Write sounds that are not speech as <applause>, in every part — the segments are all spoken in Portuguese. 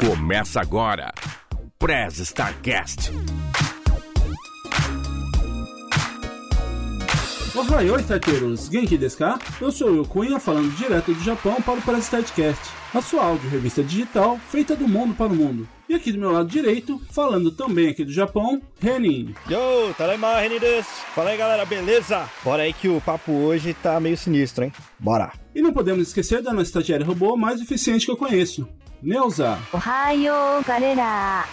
Começa agora. Prez Starcast. Ohayou, starteiros! Genki desu? Eu sou o Cunha, falando direto do Japão para o Press Startcast, a sua áudio revista digital feita do mundo para o mundo. E aqui do meu lado direito, falando também aqui do Japão, Renin. Yo, Tadaima, Renin desu. Fala aí, galera, beleza? Bora aí que o papo hoje tá meio sinistro, hein? Bora! E não podemos esquecer da nossa estagiária robô mais eficiente que eu conheço, Neuza. Ohayou, galera!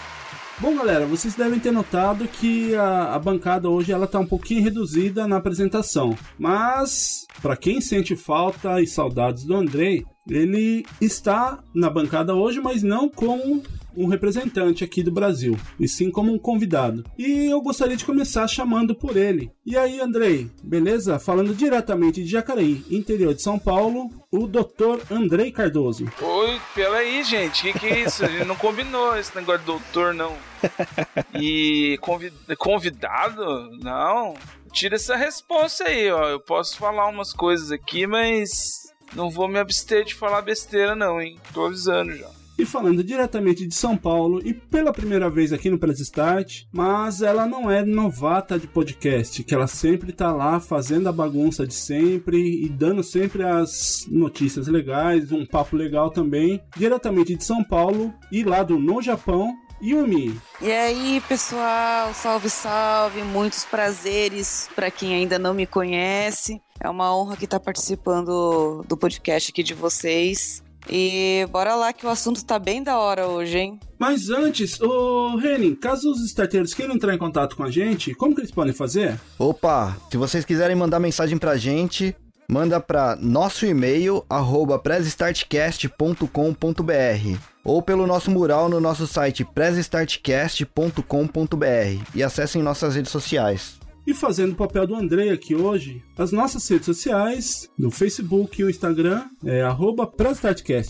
Bom, galera, vocês devem ter notado que a, a bancada hoje ela tá um pouquinho reduzida na apresentação. Mas, para quem sente falta e saudades do Andrei, ele está na bancada hoje, mas não como um representante aqui do Brasil, e sim como um convidado. E eu gostaria de começar chamando por ele. E aí, Andrei, beleza? Falando diretamente de Jacareí, interior de São Paulo, o Dr. Andrei Cardoso. Oi, peraí, gente, que, que é isso? A gente não combinou esse negócio de doutor, não. E convid... convidado? Não. Tira essa resposta aí, ó. Eu posso falar umas coisas aqui, mas não vou me abster de falar besteira, não, hein? Tô avisando já. E falando diretamente de São Paulo e pela primeira vez aqui no Press Start, mas ela não é novata de podcast, que ela sempre tá lá fazendo a bagunça de sempre e dando sempre as notícias legais, um papo legal também, diretamente de São Paulo e lá do No Japão, Yumi. E aí, pessoal, salve, salve, muitos prazeres para quem ainda não me conhece. É uma honra que estar tá participando do podcast aqui de vocês. E bora lá que o assunto tá bem da hora hoje, hein? Mas antes, ô Renin, caso os starteiros queiram entrar em contato com a gente, como que eles podem fazer? Opa, se vocês quiserem mandar mensagem pra gente, manda para nosso e-mail arroba ou pelo nosso mural no nosso site pressstartcast.com.br e acessem nossas redes sociais. E fazendo o papel do Andrei aqui hoje, as nossas redes sociais, no Facebook e o Instagram, é arroba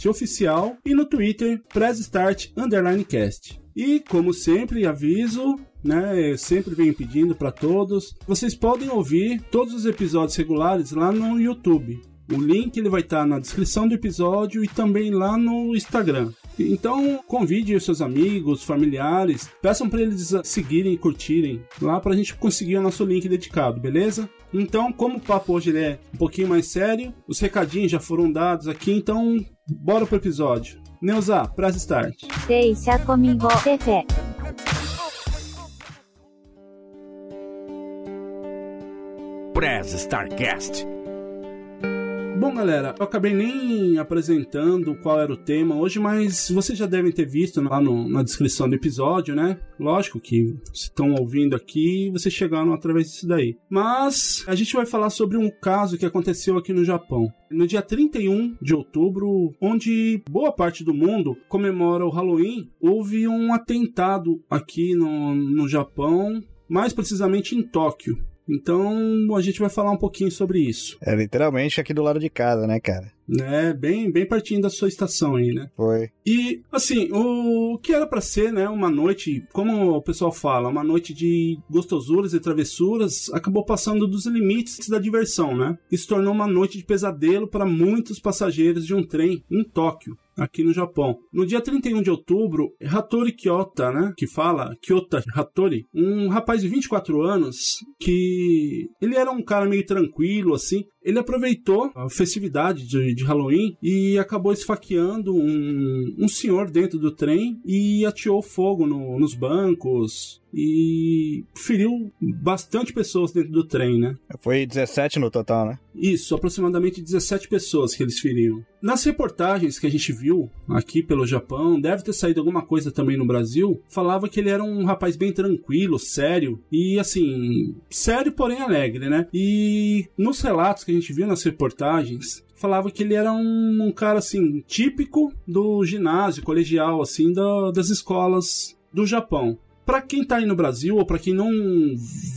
oficial e no Twitter, PressStart_Cast. E, como sempre, aviso, né, eu sempre venho pedindo para todos, vocês podem ouvir todos os episódios regulares lá no YouTube. O link ele vai estar na descrição do episódio e também lá no Instagram. Então, convide os seus amigos, familiares, peçam para eles seguirem e curtirem lá para a gente conseguir o nosso link dedicado, beleza? Então, como o papo hoje é um pouquinho mais sério, os recadinhos já foram dados aqui, então bora pro episódio. Neuza, press start. Deixa comigo, Pepe. Press Starcast. Bom, galera, eu acabei nem apresentando qual era o tema hoje, mas vocês já devem ter visto lá no, na descrição do episódio, né? Lógico que se estão ouvindo aqui, vocês chegaram através disso daí. Mas a gente vai falar sobre um caso que aconteceu aqui no Japão. No dia 31 de outubro, onde boa parte do mundo comemora o Halloween, houve um atentado aqui no, no Japão, mais precisamente em Tóquio. Então a gente vai falar um pouquinho sobre isso. É literalmente aqui do lado de casa, né, cara? É, bem, bem pertinho da sua estação aí, né? Foi. E, assim, o que era para ser, né, uma noite, como o pessoal fala, uma noite de gostosuras e travessuras, acabou passando dos limites da diversão, né? E se tornou uma noite de pesadelo para muitos passageiros de um trem em Tóquio aqui no Japão. No dia 31 de outubro, Hattori Kyota, né, que fala Kyota Hattori, um rapaz de 24 anos que ele era um cara meio tranquilo assim, ele aproveitou a festividade de, de Halloween e acabou esfaqueando um, um senhor dentro do trem e ateou fogo no, nos bancos e feriu bastante pessoas dentro do trem, né? Foi 17 no total, né? Isso, aproximadamente 17 pessoas que eles feriram. Nas reportagens que a gente viu aqui pelo Japão, deve ter saído alguma coisa também no Brasil, falava que ele era um rapaz bem tranquilo, sério e assim, sério porém alegre, né? E nos relatos que a gente viu nas reportagens, falava que ele era um, um cara assim típico do ginásio colegial assim da, das escolas do Japão. Para quem tá aí no Brasil ou para quem não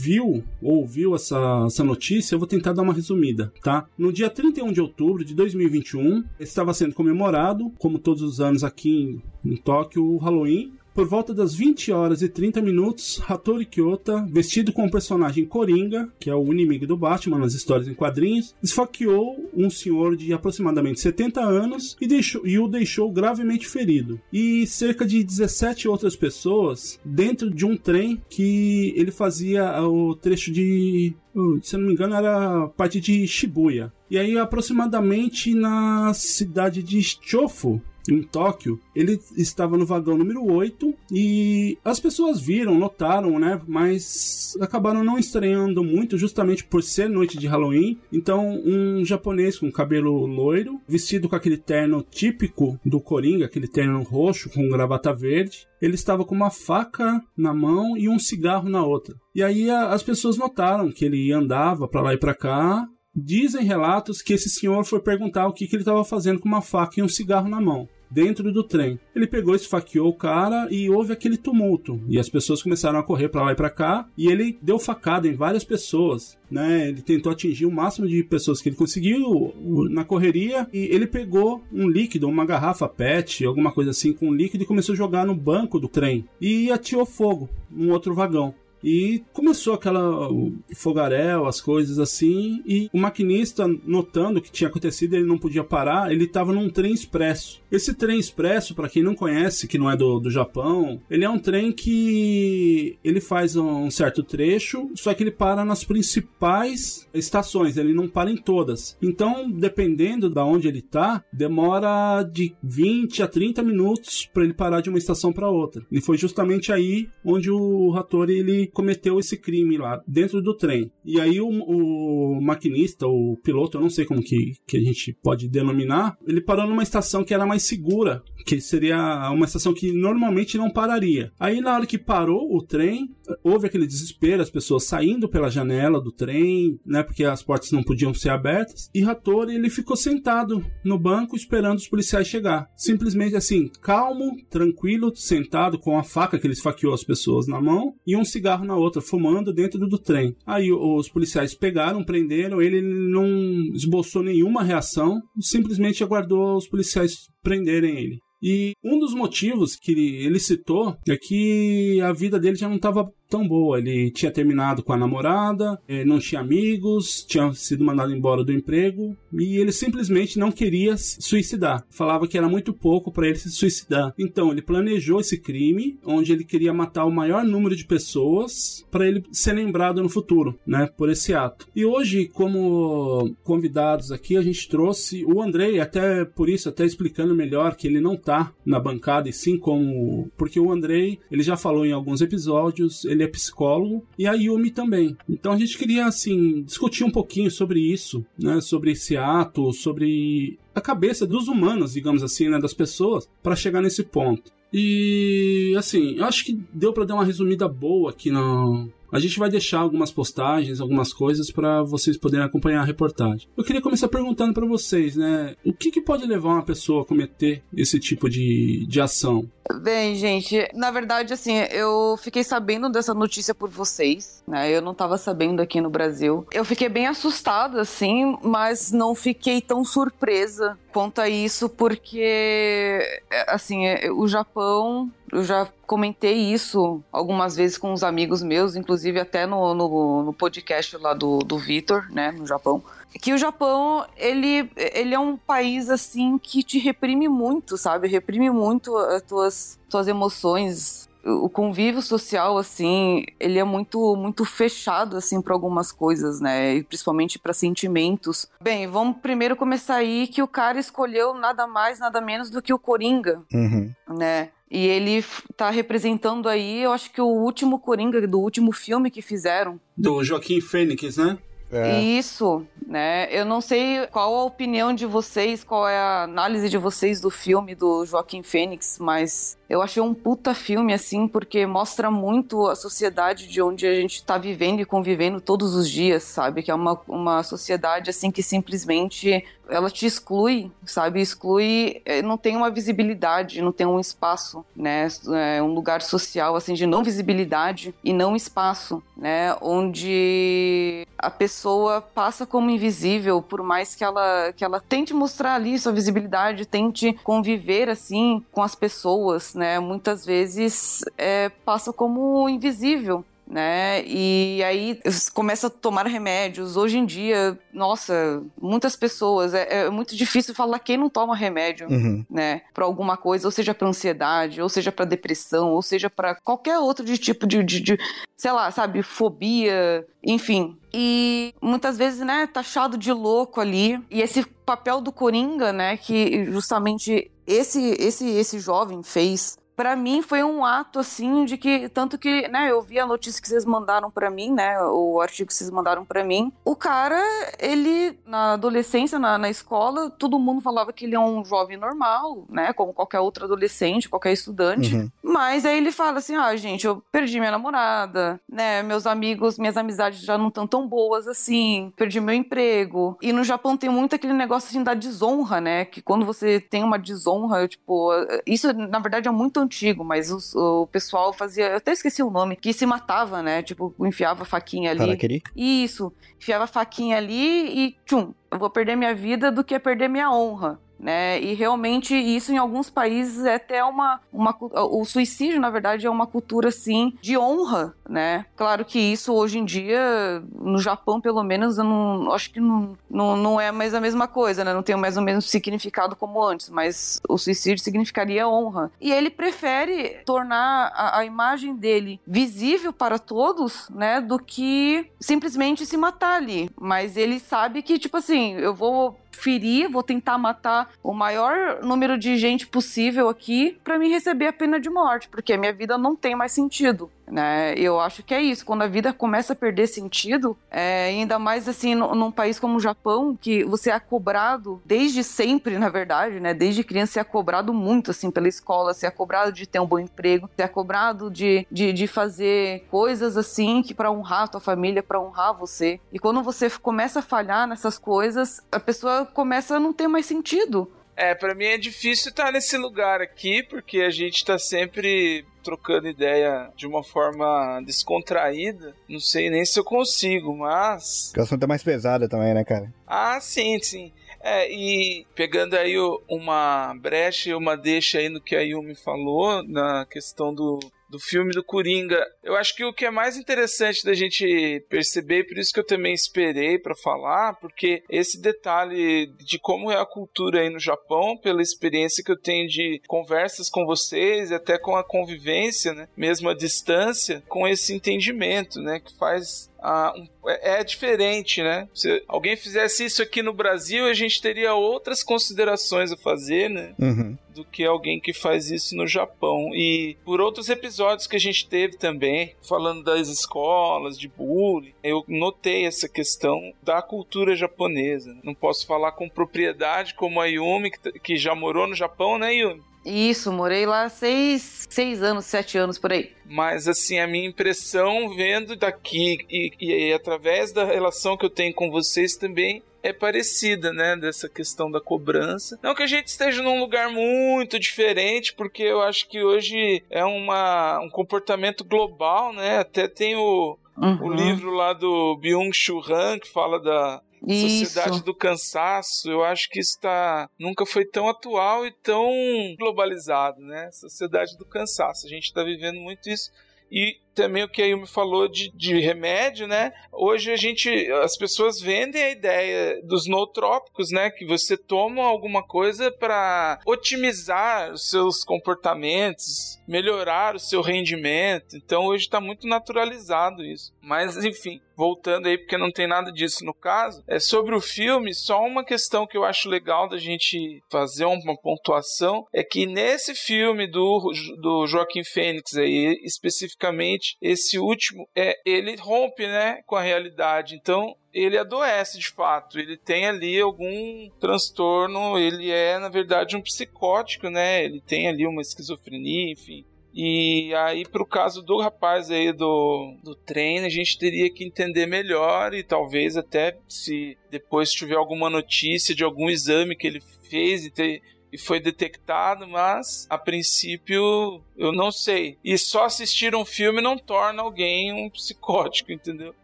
viu ou ouviu essa, essa notícia, eu vou tentar dar uma resumida, tá? No dia 31 de outubro de 2021, estava sendo comemorado, como todos os anos aqui em, em Tóquio, o Halloween. Por volta das 20 horas e 30 minutos, Hattori Kyota, vestido com o personagem Coringa, que é o inimigo do Batman nas histórias em quadrinhos, esfaqueou um senhor de aproximadamente 70 anos e, deixou, e o deixou gravemente ferido. E cerca de 17 outras pessoas dentro de um trem que ele fazia o trecho de se eu não me engano, era parte de Shibuya. E aí, aproximadamente na cidade de Chofu, em Tóquio, ele estava no vagão número 8 e as pessoas viram, notaram, né? Mas acabaram não estranhando muito, justamente por ser noite de Halloween. Então, um japonês com cabelo loiro, vestido com aquele terno típico do Coringa, aquele terno roxo com gravata verde, ele estava com uma faca na mão e um cigarro na outra. E aí a, as pessoas notaram que ele andava para lá e para cá Dizem relatos que esse senhor foi perguntar o que, que ele estava fazendo com uma faca e um cigarro na mão dentro do trem. Ele pegou, esfaqueou o cara e houve aquele tumulto. E as pessoas começaram a correr para lá e para cá. E ele deu facada em várias pessoas. Né? Ele tentou atingir o máximo de pessoas que ele conseguiu na correria. E ele pegou um líquido, uma garrafa PET, alguma coisa assim, com um líquido e começou a jogar no banco do trem. E atirou fogo num outro vagão. E começou aquela fogaréu, as coisas assim, e o maquinista, notando o que tinha acontecido, ele não podia parar, ele estava num trem expresso. Esse trem expresso, para quem não conhece, que não é do, do Japão, ele é um trem que ele faz um certo trecho, só que ele para nas principais estações, ele não para em todas. Então, dependendo da onde ele tá, demora de 20 a 30 minutos para ele parar de uma estação para outra. E foi justamente aí onde o Hattori ele cometeu esse crime lá dentro do trem. E aí o, o maquinista, o piloto, eu não sei como que, que a gente pode denominar, ele parou numa estação que era mais segura, que seria uma estação que normalmente não pararia. Aí na hora que parou o trem, houve aquele desespero, as pessoas saindo pela janela do trem, né, porque as portas não podiam ser abertas. E Hattori ele ficou sentado no banco esperando os policiais chegar. Simplesmente assim, calmo, tranquilo, sentado com a faca que ele esfaqueou as pessoas na mão e um cigarro na outra, fumando dentro do trem. Aí os policiais pegaram, prenderam, ele não esboçou nenhuma reação, simplesmente aguardou os policiais prenderem ele. E um dos motivos que ele citou é que a vida dele já não estava tão boa. Ele tinha terminado com a namorada, eh, não tinha amigos, tinha sido mandado embora do emprego e ele simplesmente não queria suicidar. Falava que era muito pouco para ele se suicidar. Então ele planejou esse crime, onde ele queria matar o maior número de pessoas para ele ser lembrado no futuro, né, por esse ato. E hoje, como convidados aqui, a gente trouxe o Andrei, até por isso, até explicando melhor que ele não tá na bancada e sim como porque o Andrei, ele já falou em alguns episódios, ele ele é psicólogo, e a Yumi também. Então a gente queria, assim, discutir um pouquinho sobre isso, né? Sobre esse ato, sobre a cabeça dos humanos, digamos assim, né? Das pessoas, para chegar nesse ponto. E, assim, eu acho que deu para dar uma resumida boa aqui no, a gente vai deixar algumas postagens, algumas coisas para vocês poderem acompanhar a reportagem. Eu queria começar perguntando para vocês, né? O que, que pode levar uma pessoa a cometer esse tipo de, de ação? Bem, gente, na verdade, assim, eu fiquei sabendo dessa notícia por vocês, né? Eu não tava sabendo aqui no Brasil. Eu fiquei bem assustada, assim, mas não fiquei tão surpresa quanto a isso, porque, assim, o Japão eu já comentei isso algumas vezes com uns amigos meus, inclusive até no, no, no podcast lá do, do Vitor, né, no Japão. Que o Japão, ele, ele é um país, assim, que te reprime muito, sabe? Reprime muito as tuas, tuas emoções, o convívio social assim ele é muito muito fechado assim para algumas coisas né e principalmente para sentimentos bem vamos primeiro começar aí que o cara escolheu nada mais nada menos do que o Coringa Uhum. né e ele tá representando aí, eu acho que o último Coringa do último filme que fizeram. Do Joaquim Fênix, né? É. Isso, né? Eu não sei qual a opinião de vocês, qual é a análise de vocês do filme do Joaquim Fênix, mas eu achei um puta filme, assim, porque mostra muito a sociedade de onde a gente tá vivendo e convivendo todos os dias, sabe? Que é uma, uma sociedade, assim, que simplesmente ela te exclui, sabe? Exclui, eh, não tem uma visibilidade, não tem um espaço, né? É um lugar social, assim, de não visibilidade e não espaço, né? Onde a pessoa passa como invisível, por mais que ela, que ela tente mostrar ali sua visibilidade, tente conviver, assim, com as pessoas, né? Muitas vezes é, passa como invisível, né? E aí começa a tomar remédios. Hoje em dia, nossa, muitas pessoas é, é muito difícil falar quem não toma remédio, Uhum. né? Para alguma coisa, ou seja para ansiedade, ou seja para depressão, ou seja para qualquer outro de tipo de, de, de, sei lá, sabe, fobia, enfim. E muitas vezes, né, taxado de louco ali. E esse papel do Coringa, né, que justamente esse esse esse jovem fez Pra mim foi um ato assim de que tanto que, né, eu vi a notícia que vocês mandaram pra mim, né, o artigo que vocês mandaram pra mim. O cara, ele na adolescência, na, na escola, todo mundo falava que ele é um jovem normal, né, como qualquer outro adolescente, qualquer estudante. Uhum. Mas aí ele fala assim: "Ah, gente, eu perdi minha namorada, né, meus amigos, minhas amizades já não estão tão boas assim, perdi meu emprego". E no Japão tem muito aquele negócio assim da desonra, né, que quando você tem uma desonra, tipo, isso na verdade é muito antigo, mas os- o, pessoal fazia, eu até esqueci o nome, que se matava, né? Tipo, enfiava a faquinha ali. Harakiri? Isso, enfiava a faquinha ali e tchum, eu vou perder minha vida do que perder minha honra. Né? E realmente isso em alguns países é até uma, uma o suicídio na verdade é uma cultura assim de honra, né? Claro que isso hoje em dia no Japão pelo menos eu não acho que não, não, não é mais a mesma coisa, né? Não tem mais o mesmo significado como antes, mas o suicídio significaria honra. E ele prefere tornar a, a imagem dele visível para todos, né, do que simplesmente se matar ali. Mas ele sabe que tipo assim, eu vou ferir, vou tentar matar o maior número de gente possível aqui para me receber a pena de morte, porque a minha vida não tem mais sentido. Né? Eu acho que é isso. Quando a vida começa a perder sentido, é, ainda mais assim num, num país como o Japão, que você é cobrado desde sempre, na verdade, né? Desde criança você é cobrado muito assim pela escola, você é cobrado de ter um bom emprego, você é cobrado de, de, de fazer coisas assim que para honrar a tua família, para honrar você. E quando você começa a falhar nessas coisas, a pessoa começa a não ter mais sentido. É, pra mim é difícil estar nesse lugar aqui, porque a gente tá sempre trocando ideia de uma forma descontraída. Não sei nem se eu consigo, mas. Porque o assunto é mais pesado também, né, cara? Ah, sim, sim. É, e pegando aí uma brecha e uma deixa aí no que a Yumi falou, na questão do, do filme do Coringa, eu acho que o que é mais interessante da gente perceber, por isso que eu também esperei pra falar, porque esse detalhe de como é a cultura aí no Japão, pela experiência que eu tenho de conversas com vocês, e até com a convivência, né, mesmo à distância, com esse entendimento, né, que faz ah, um- é é diferente, né? Se alguém fizesse isso aqui no Brasil, a gente teria outras considerações a fazer, né? Uhum. Do que alguém que faz isso no Japão. E por outros episódios que a gente teve também, falando das escolas, de bullying, eu notei essa questão da cultura japonesa. né? Não posso falar com propriedade como a Yumi, que já morou no Japão, né, Yumi? Isso, morei lá seis, seis anos, sete anos por aí. Mas assim, a minha impressão vendo daqui e, e, e através da relação que eu tenho com vocês também é parecida, né? Dessa questão da cobrança. Não que a gente esteja num lugar muito diferente, porque eu acho que hoje é uma, um comportamento global, né? Até tem o, o Uhum. livro lá do Byung-Chul Han, que fala da, Sociedade Isso. do Cansaço, eu acho que isso tá, nunca foi tão atual e tão globalizado, né? Sociedade do Cansaço. A gente está vivendo muito isso. E também o que a Yumi falou de, de remédio, né? Hoje a gente, as pessoas vendem a ideia dos nootrópicos, né? Que você toma alguma coisa para otimizar os seus comportamentos, melhorar o seu rendimento. Então hoje está muito naturalizado isso. Mas enfim, voltando aí, porque não tem nada disso no caso, é sobre o filme, só uma questão que eu acho legal da gente fazer uma pontuação é que nesse filme do, do Joaquim Fênix aí, especificamente, esse último, é, ele rompe, né, com a realidade. Então, ele adoece de fato, ele tem ali algum transtorno, ele é, na verdade, um psicótico, né? Ele tem ali uma esquizofrenia, enfim. E aí, pro caso do rapaz aí do, do treino, a gente teria que entender melhor e talvez até se depois tiver alguma notícia de algum exame que ele fez e ter, e foi detectado, mas a princípio eu não sei. E só assistir um filme não torna alguém um psicótico, entendeu?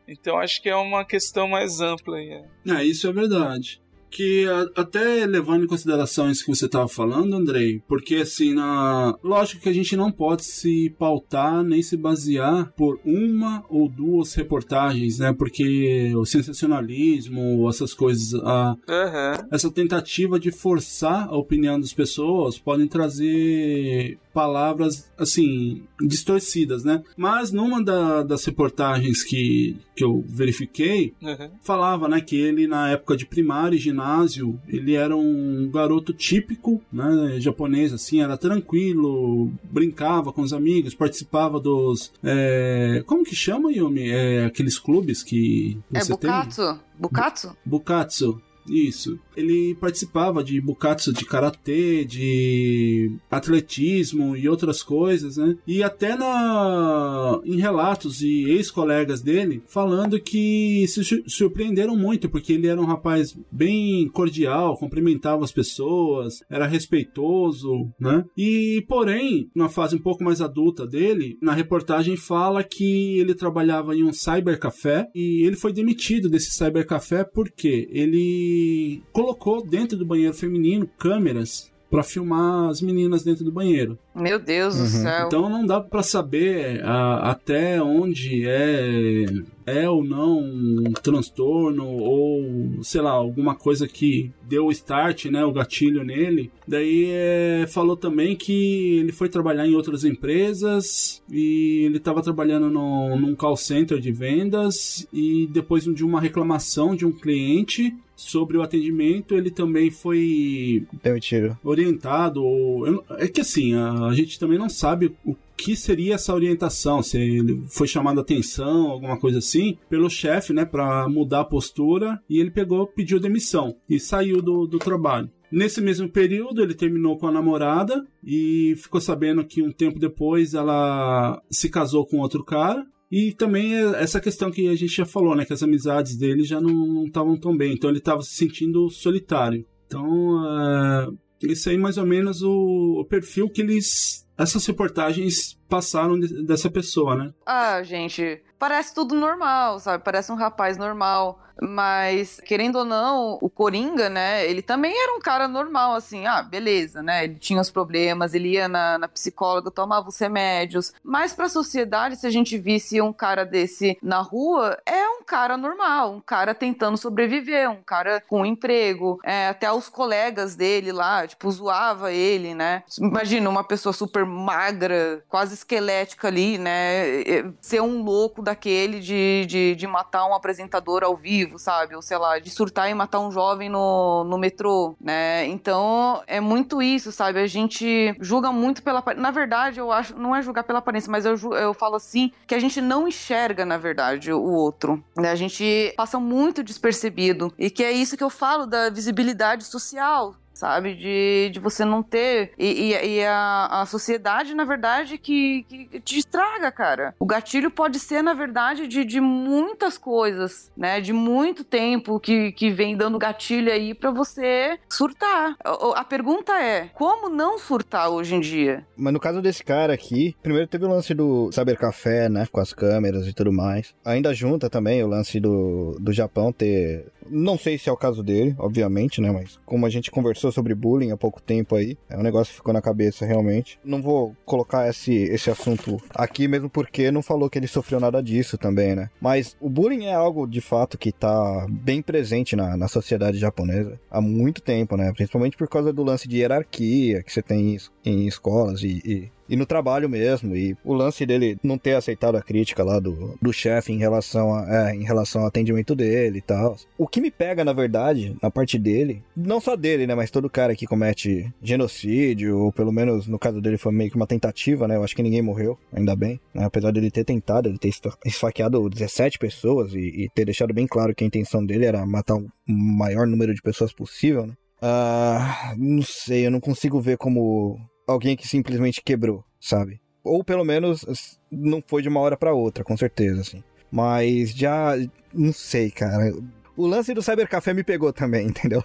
Então acho que é uma questão mais ampla aí. é. É, isso é verdade. Que a- até levando em consideração isso que você estava falando, Andrei, porque assim, na... lógico que a gente não pode se pautar nem se basear por uma ou duas reportagens, né? Porque o sensacionalismo, essas coisas, a, Aham. essa tentativa de forçar a opinião das pessoas podem trazer palavras assim distorcidas, né? Mas numa da- das reportagens que, que eu verifiquei aham. falava, né, que ele na época de primário e ginásio ele era um garoto típico, né, japonês assim, era tranquilo, brincava com os amigos, participava dos, é, como que chama Yumi? É, aqueles clubes que É você tem? Bukatsu? Bukatsu? Bukatsu. Isso. Ele participava de bukatsu de karatê, de atletismo e outras coisas, né? E até na em relatos de ex-colegas dele falando que se su- surpreenderam muito porque ele era um rapaz bem cordial, cumprimentava as pessoas, era respeitoso, né? E porém, na fase um pouco mais adulta dele, na reportagem fala que ele trabalhava em um cybercafé e ele foi demitido desse cybercafé porque ele colocou dentro do banheiro feminino câmeras para filmar as meninas dentro do banheiro. Meu Deus do Uhum. céu. Então não dá para saber ah, até onde é é ou não um transtorno ou sei lá alguma coisa que deu o start, né, o gatilho nele. Daí é, falou também que ele foi trabalhar em outras empresas e ele estava trabalhando no, num call center de vendas e depois de uma reclamação de um cliente sobre o atendimento, ele também foi Demitido. orientado. Ou, é que assim, a, a gente também não sabe o que seria essa orientação, se ele foi chamado a atenção, alguma coisa assim, pelo chefe, né, para mudar a postura, e ele pegou, pediu demissão e saiu do, do trabalho. Nesse mesmo período, ele terminou com a namorada e ficou sabendo que um tempo depois ela se casou com outro cara. E também é essa questão que a gente já falou, né? Que as amizades dele já não estavam tão bem. Então ele estava se sentindo solitário. Então, é, esse aí mais ou menos o, o perfil que eles. Essas reportagens passaram de- dessa pessoa, né? Ah, gente, parece tudo normal, sabe? Parece um rapaz normal. Mas, querendo ou não, o Coringa, né? Ele também era um cara normal, assim. Ah, beleza, né? Ele tinha os problemas, ele ia na, na psicóloga, tomava os remédios. Mas pra sociedade, se a gente visse um cara desse na rua, é um cara normal, um cara tentando sobreviver, um cara com emprego. É, até os colegas dele lá, tipo, zoava ele, né? Imagina uma pessoa super magra, quase esquelética ali, né? É, Ser um louco daquele de, de, de matar um apresentador ao vivo, sabe? Ou sei lá, de surtar e matar um jovem no, no metrô, né? Então é muito isso, sabe? A gente julga muito pela aparência. Na verdade, eu acho, não é julgar pela aparência, mas eu, eu falo assim que a gente não enxerga, na verdade, o outro. né? A gente passa muito despercebido. E que é isso que eu falo da visibilidade social sabe? De, de você não ter. E, e- e a, a sociedade, na verdade, que, que te estraga, cara. O gatilho pode ser, na verdade, de, de muitas coisas, né? De muito tempo que, que vem dando gatilho aí pra você surtar. A, a pergunta é: como não surtar hoje em dia? Mas no caso desse cara aqui, primeiro teve o lance do Cybercafé, né? Com as câmeras e tudo mais. Ainda junta também o lance do, do Japão ter. Não sei se é o caso dele, obviamente, né? Mas como a gente conversou sobre bullying há pouco tempo aí, é um negócio que ficou na cabeça realmente. Não vou colocar esse, esse assunto aqui, mesmo porque não falou que ele sofreu nada disso também, né? Mas o bullying é algo de fato que tá bem presente na, na sociedade japonesa há muito tempo, né? Principalmente por causa do lance de hierarquia que você tem em, em escolas e, e, e no trabalho mesmo. E o lance dele não ter aceitado a crítica lá do, do chefe em relação a, é, em relação ao atendimento dele e tal. O que me pega, na verdade, na parte dele, não só dele, né? Mas todo cara que comete genocídio, ou pelo menos no caso dele foi meio que uma tentativa, né? Eu acho que ninguém morreu, ainda bem. Né? Apesar dele ter tentado, ele ter esfa- esfaqueado 17 pessoas e, e ter deixado bem claro que a intenção dele era matar o maior número de pessoas possível, né? Ah, não sei, eu não consigo ver como alguém que simplesmente quebrou, sabe? Ou pelo menos não foi de uma hora para outra, com certeza, assim. Mas já. Não sei, cara. O lance do Cybercafé me pegou também, <laughs> entendeu?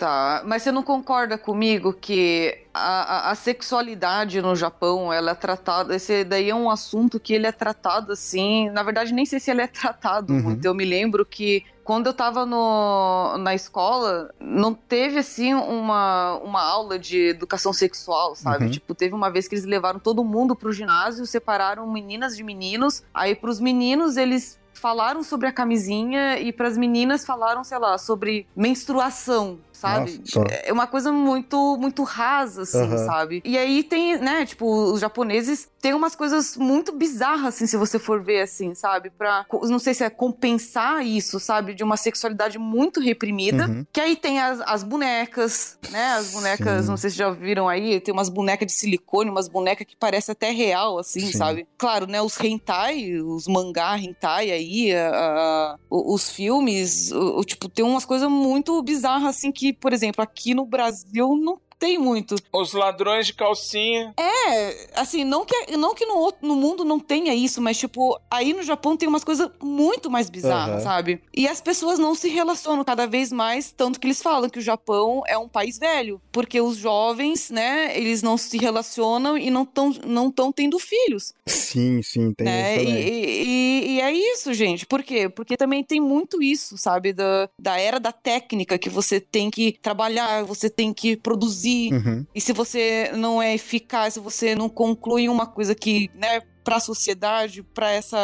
Tá, mas você não concorda comigo que a, a, a, sexualidade no Japão, ela é tratada, esse daí é um assunto que ele é tratado assim, na verdade nem sei se ele é tratado uhum. muito, eu me lembro que quando eu tava no, na escola, não teve assim uma, uma aula de educação sexual, sabe? Uhum. Tipo, teve uma vez que eles levaram todo mundo pro ginásio, separaram meninas de meninos, aí pros meninos eles falaram sobre a camisinha e para as meninas falaram, sei lá, sobre menstruação, sabe? Nossa, é uma coisa muito muito rasa assim, uhum. sabe? E aí tem, né, tipo, os japoneses têm umas coisas muito bizarras assim, se você for ver assim, sabe? Para não sei se é compensar isso, sabe, de uma sexualidade muito reprimida, uhum. que aí tem as, as bonecas, né? As bonecas, Sim. não sei se já viram aí, tem umas bonecas de silicone, umas bonecas que parece até real assim, Sim. sabe? Claro, né, os hentai, os mangá hentai aí aí, a, a, os filmes, o, o, tipo, tem umas coisas muito bizarras, assim, que, por exemplo, aqui no Brasil não tem muito. Os ladrões de calcinha. É, assim, não que, não que no, no mundo não tenha isso, mas, tipo, aí no Japão tem umas coisas muito mais bizarras, uhum. sabe? E as pessoas não se relacionam cada vez mais, tanto que eles falam que o Japão é um país velho, porque os jovens, né, eles não se relacionam e não estão não tão tendo filhos. Sim, sim, tem né? isso também. E, e, e, é isso, gente. Por quê? Porque também tem muito isso, sabe? Da, da era da técnica que você tem que trabalhar, você tem que produzir produzir. Uhum. E se você não é eficaz, se você não conclui uma coisa que, né, para a sociedade, para essa,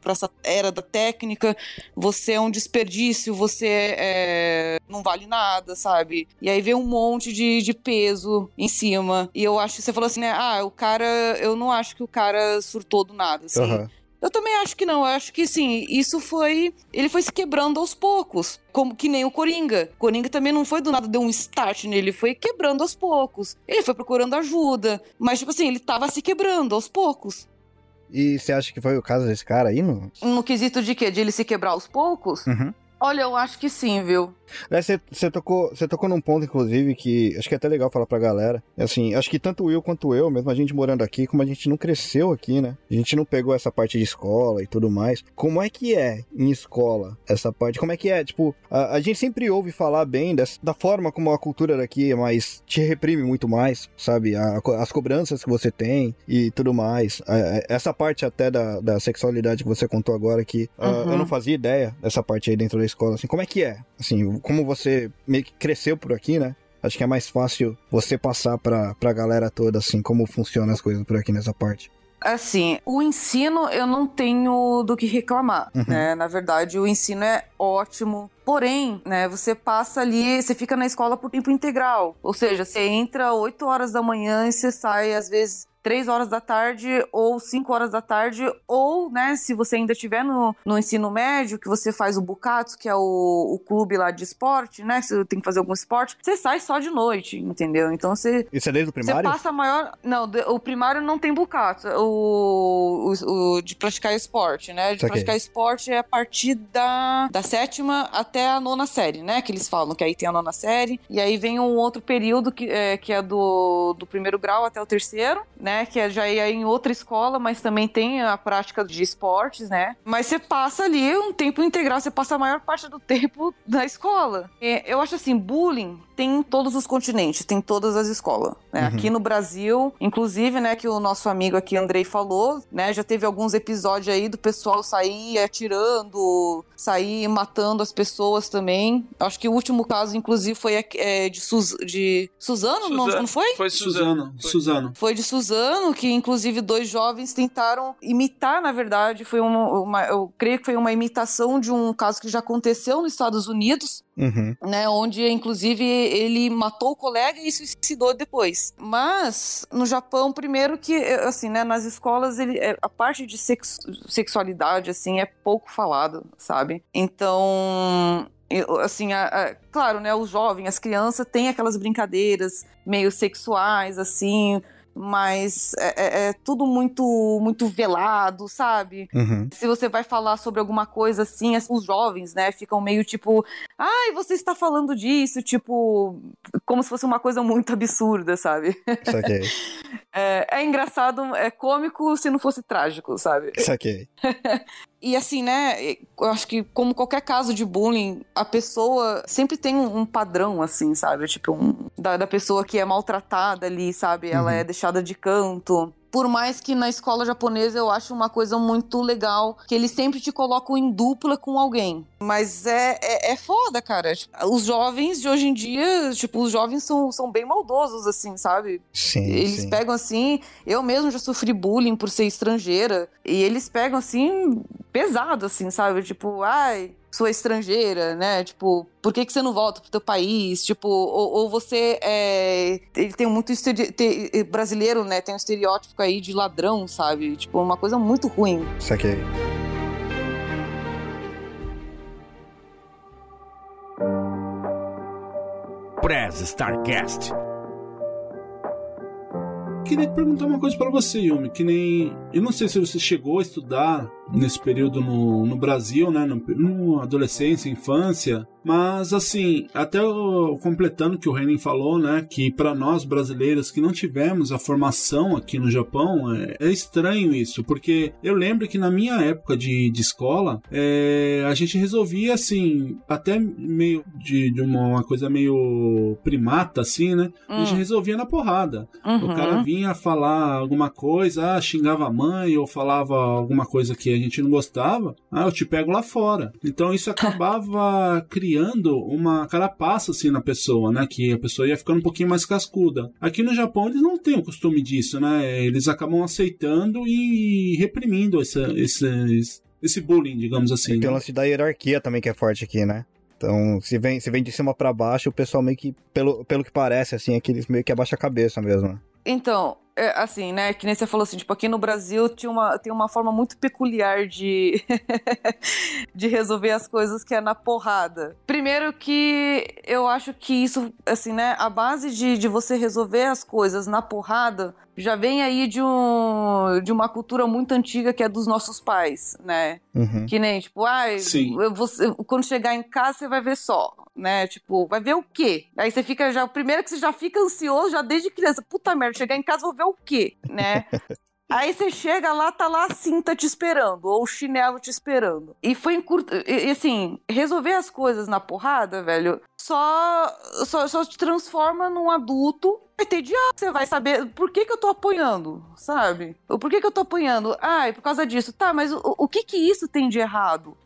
pra essa era da técnica, você é um desperdício, você é, não vale nada, sabe? E aí vem um monte de, de peso em cima. E eu acho que você falou assim, né? Ah, o cara, eu não acho que o cara surtou do nada, assim. Uhum. Eu também acho que não. Eu acho que sim, isso foi. Ele foi se quebrando aos poucos. Como que nem o Coringa. O Coringa também não foi do nada, deu um start nele, foi quebrando aos poucos. Ele foi procurando ajuda. Mas, tipo assim, ele tava se quebrando aos poucos. E você acha que foi o caso desse cara aí, no? No quesito de quê? De ele se quebrar aos poucos? Uhum. Olha, eu acho que sim, viu? Você, você, tocou, você tocou num ponto, inclusive, que acho que é até legal falar pra galera. Assim, acho que tanto eu quanto eu, mesmo a gente morando aqui, como a gente não cresceu aqui, né? A gente não pegou essa parte de escola e tudo mais. Como é que é em escola essa parte? Como é que é? Tipo, a, a gente sempre ouve falar bem dessa, da forma como a cultura daqui é mais. te reprime muito mais, sabe? A, as cobranças que você tem e tudo mais. A, essa parte até da, da sexualidade que você contou agora, que uhum. eu não fazia ideia dessa parte aí dentro da escola, assim, como é que é? Assim, como você meio que cresceu por aqui, né? Acho que é mais fácil você passar pra, pra galera toda, assim, como funcionam as coisas por aqui nessa parte. Assim, o ensino eu não tenho do que reclamar, uhum. né? Na verdade, o ensino é ótimo. Porém, né, você passa ali, você fica na escola por tempo integral. Ou seja, você entra 8 horas da manhã e você sai, às vezes, 3 horas da tarde ou 5 horas da tarde, ou, né, se você ainda estiver no, no ensino médio, que você faz o Bukatsu, que é o, o clube lá de esporte, né, que você tem que fazer algum esporte, você sai só de noite, entendeu? Então você... Isso é desde o primário? Você passa a maior... Não, o primário não tem Bukatsu, o, o, o de praticar esporte, né, de Isso praticar aqui. esporte é a partir da, da sétima até a nona série, né, que eles falam, que aí tem a nona série, e aí vem um outro período que é, que é do, do primeiro grau até o terceiro, né, né? Que é, já ia em outra escola, mas também tem a prática de esportes, né? Mas você passa ali um tempo integral, você passa a maior parte do tempo na escola. E eu acho assim, bullying tem em todos os continentes, tem em todas as escolas. Né? Uhum. Aqui no Brasil, inclusive, né, que o nosso amigo aqui, Andrei, falou, né? Já teve alguns episódios aí do pessoal sair atirando, sair matando as pessoas também. Acho que o último caso, inclusive, foi é, de, Suz, de Suzano, Suzano. Não, não foi? Foi Suzano. Foi. Suzano. Foi de Suzano, que inclusive dois jovens tentaram imitar, na verdade, foi uma, uma eu creio que foi uma imitação de um caso que já aconteceu nos Estados Unidos, Uhum. Né, onde inclusive ele matou o colega e suicidou depois. Mas no Japão, primeiro que assim, né, nas escolas ele, é, a parte de sex, sexualidade assim é pouco falado, sabe? Então assim, a, a, claro, né, os jovens, as crianças têm aquelas brincadeiras meio sexuais, assim, mas é, é, é, tudo muito muito velado, sabe? Uhum. Se você vai falar sobre alguma coisa assim, os jovens, né, ficam meio tipo, ai, você está falando disso, tipo, como se fosse uma coisa muito absurda, sabe? Okay. <laughs> É, é engraçado, é cômico se não fosse trágico, sabe? Saquei. <laughs> E assim, né? Eu acho que, como qualquer caso de bullying, a pessoa sempre tem um, um padrão, assim, sabe? Tipo, um, da, da pessoa que é maltratada ali, sabe? Ela Uhum. é deixada de canto. Por mais que na escola japonesa eu acho uma coisa muito legal, que eles sempre te colocam em dupla com alguém. Mas é, é, é foda, cara. Tipo, Os jovens de hoje em dia, tipo, os jovens são, são bem maldosos, assim, sabe? Sim, Eles sim. pegam assim. Eu mesmo já sofri bullying por ser estrangeira. E eles pegam assim, pesado, assim, sabe? Tipo, ai, sou estrangeira, né? Tipo, por que, que você não volta pro teu país? Tipo, ou, ou você é. Ele tem muito estere... te- brasileiro, né? Tem um estereótipo aí de ladrão, sabe? Tipo, uma coisa muito ruim. Saquei. Prez Starcast. Queria perguntar uma coisa pra você, Yumi, que nem. Eu não sei se você chegou a estudar nesse período no, no Brasil, né? No, no adolescência, infância. Mas, assim, até o- completando o que o Renin falou, né? Que pra nós brasileiros que não tivemos a formação aqui no Japão, é, é estranho isso, porque eu lembro que na minha época de, de escola, é, a gente resolvia, assim, até meio de, de uma, uma coisa meio primata, assim, né? A gente Hum. resolvia na porrada. O Uhum. cara vinha falar alguma coisa, ah, xingava a mãe ou falava alguma coisa que a gente não gostava, ah, eu te pego lá fora. Então isso <laughs> acabava criando uma carapaça assim na pessoa, né? Que a pessoa ia ficando um pouquinho mais cascuda. Aqui no Japão eles não têm o costume disso, né? Eles acabam aceitando e reprimindo essa, esses, esse bullying, digamos assim. Tem o né? lance da hierarquia também que é forte aqui, né? Então, se vem, se vem de cima pra baixo, o pessoal meio que, pelo, pelo que parece, assim, é que eles meio que abaixam a cabeça mesmo. Então, é, assim, né? Que nem você falou assim, tipo, aqui no Brasil tinha uma, tem uma forma muito peculiar de, <laughs> de resolver as coisas que é na porrada. Primeiro que eu acho que isso, assim, né? A base de, de você resolver as coisas na porrada já vem aí de, um, de uma cultura muito antiga que é dos nossos pais, né? Uhum. Que nem, tipo, ai, Sim. eu- você, quando chegar em casa você vai ver só, né? Tipo, vai ver o quê? Aí você fica já, o primeiro que você já fica ansioso já desde criança. Puta merda, chegar em casa vou ver o quê, né? <laughs> Aí você chega lá, tá lá a cinta te esperando, ou o chinelo te esperando. E foi em curto. E, assim, resolver as coisas na porrada, velho, só, só, só te transforma num adulto entediado. Você vai saber por que, que eu tô apanhando, sabe? Por que, que eu tô apanhando? Ah, é por causa disso. Tá, mas o, o que que isso tem de errado?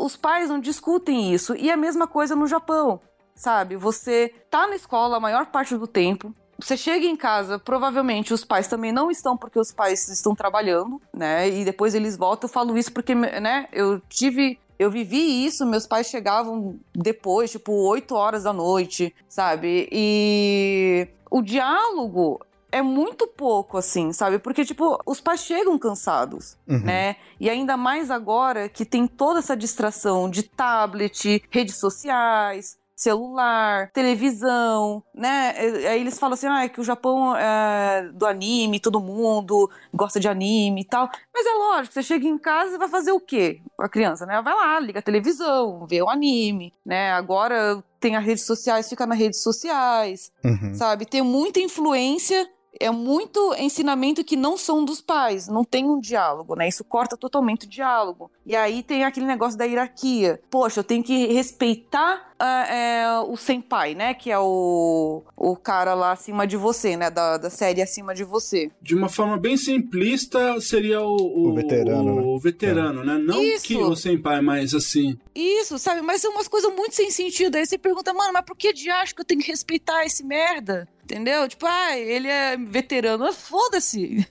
Os pais não discutem isso. E a mesma coisa no Japão, sabe? Você tá na escola a maior parte do tempo. Você chega em casa, provavelmente os pais também não estão porque os pais estão trabalhando, né? E depois eles voltam. Eu falo isso porque, né? Eu tive eu vivi isso, meus pais chegavam depois, tipo, 8 horas da noite, sabe? E o diálogo é muito pouco, assim, sabe? Porque, tipo, os pais chegam cansados, Uhum. né? E ainda mais agora que tem toda essa distração de tablet, redes sociais, celular, televisão, né? Aí eles falam assim, ah, é que o Japão é do anime, todo mundo gosta de anime e tal. Mas é lógico, você chega em casa e vai fazer o quê? A criança, né? Vai lá, liga a televisão, vê o anime, né? Agora tem as redes sociais, fica nas redes sociais, Uhum. sabe? Tem muita influência, é muito ensinamento que não são dos pais, não tem um diálogo, né? Isso corta totalmente o diálogo. E aí tem aquele negócio da hierarquia. Poxa, eu tenho que respeitar é, o senpai, né? Que é o, o cara lá acima de você, né? Da, da série acima de você. De uma forma bem simplista, seria o, o, O veterano, né? o veterano, né? Não Isso. que o senpai, mas assim. Isso, sabe? Mas são umas coisas muito sem sentido. Aí você pergunta, mano, mas por que de acho que eu tenho que respeitar esse merda? Entendeu? Tipo, ah, ele é veterano. Foda-se.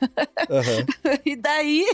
Aham. <laughs> e daí,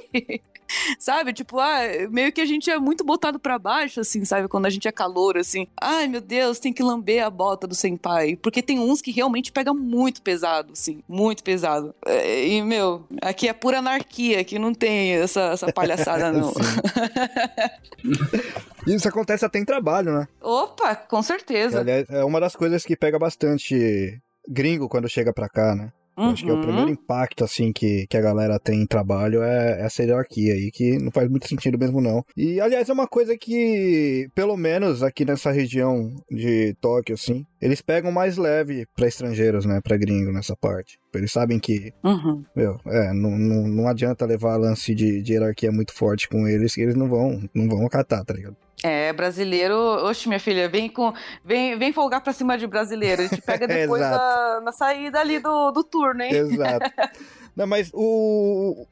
sabe? Tipo, ah, meio que a gente é muito botado pra baixo, assim, sabe? Quando a gente é calor, assim. Ai, meu Deus, tem que lamber a bota do senpai. Porque tem uns que realmente pegam muito pesado, assim. Muito pesado. É, E, meu, aqui é pura anarquia. Aqui não tem essa, essa palhaçada, não. <laughs> Isso acontece até em trabalho, né? Opa, com certeza. Aliás, é uma das coisas que pega bastante gringo quando chega pra cá, né? Eu Acho que é o Uhum. primeiro impacto, assim, que, que a galera tem em trabalho é essa hierarquia aí, que não faz muito sentido mesmo, não. E, aliás, é uma coisa que, pelo menos aqui nessa região de Tóquio, assim, Eles pegam mais leve pra estrangeiros, né? Pra gringo nessa parte. Eles sabem que, Uhum. meu, é, não, não, não adianta levar lance de, de hierarquia muito forte com eles, que eles não vão, não vão acatar, tá ligado? É, brasileiro. Oxe, minha filha, vem com. Vem, vem folgar pra cima de brasileiro. A gente pega <laughs> depois da, na saída ali do, do turno, hein? Exato. <laughs> Não, mas o.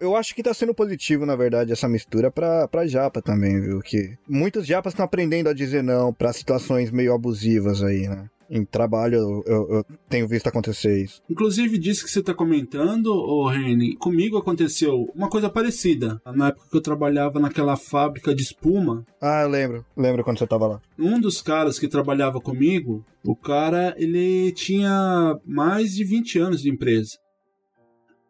Eu acho que tá sendo positivo, na verdade, essa mistura pra, pra japa também, viu? Que muitos japas estão aprendendo a dizer não pra situações meio abusivas aí, né? Em trabalho, eu, eu- eu tenho visto acontecer isso. Inclusive, disso que você está comentando, ô Reni, comigo aconteceu uma coisa parecida. Na época que eu trabalhava naquela fábrica de espuma, Ah, eu lembro. Lembro quando você tava lá. um dos caras que trabalhava comigo, o cara, ele tinha mais de 20 anos de empresa.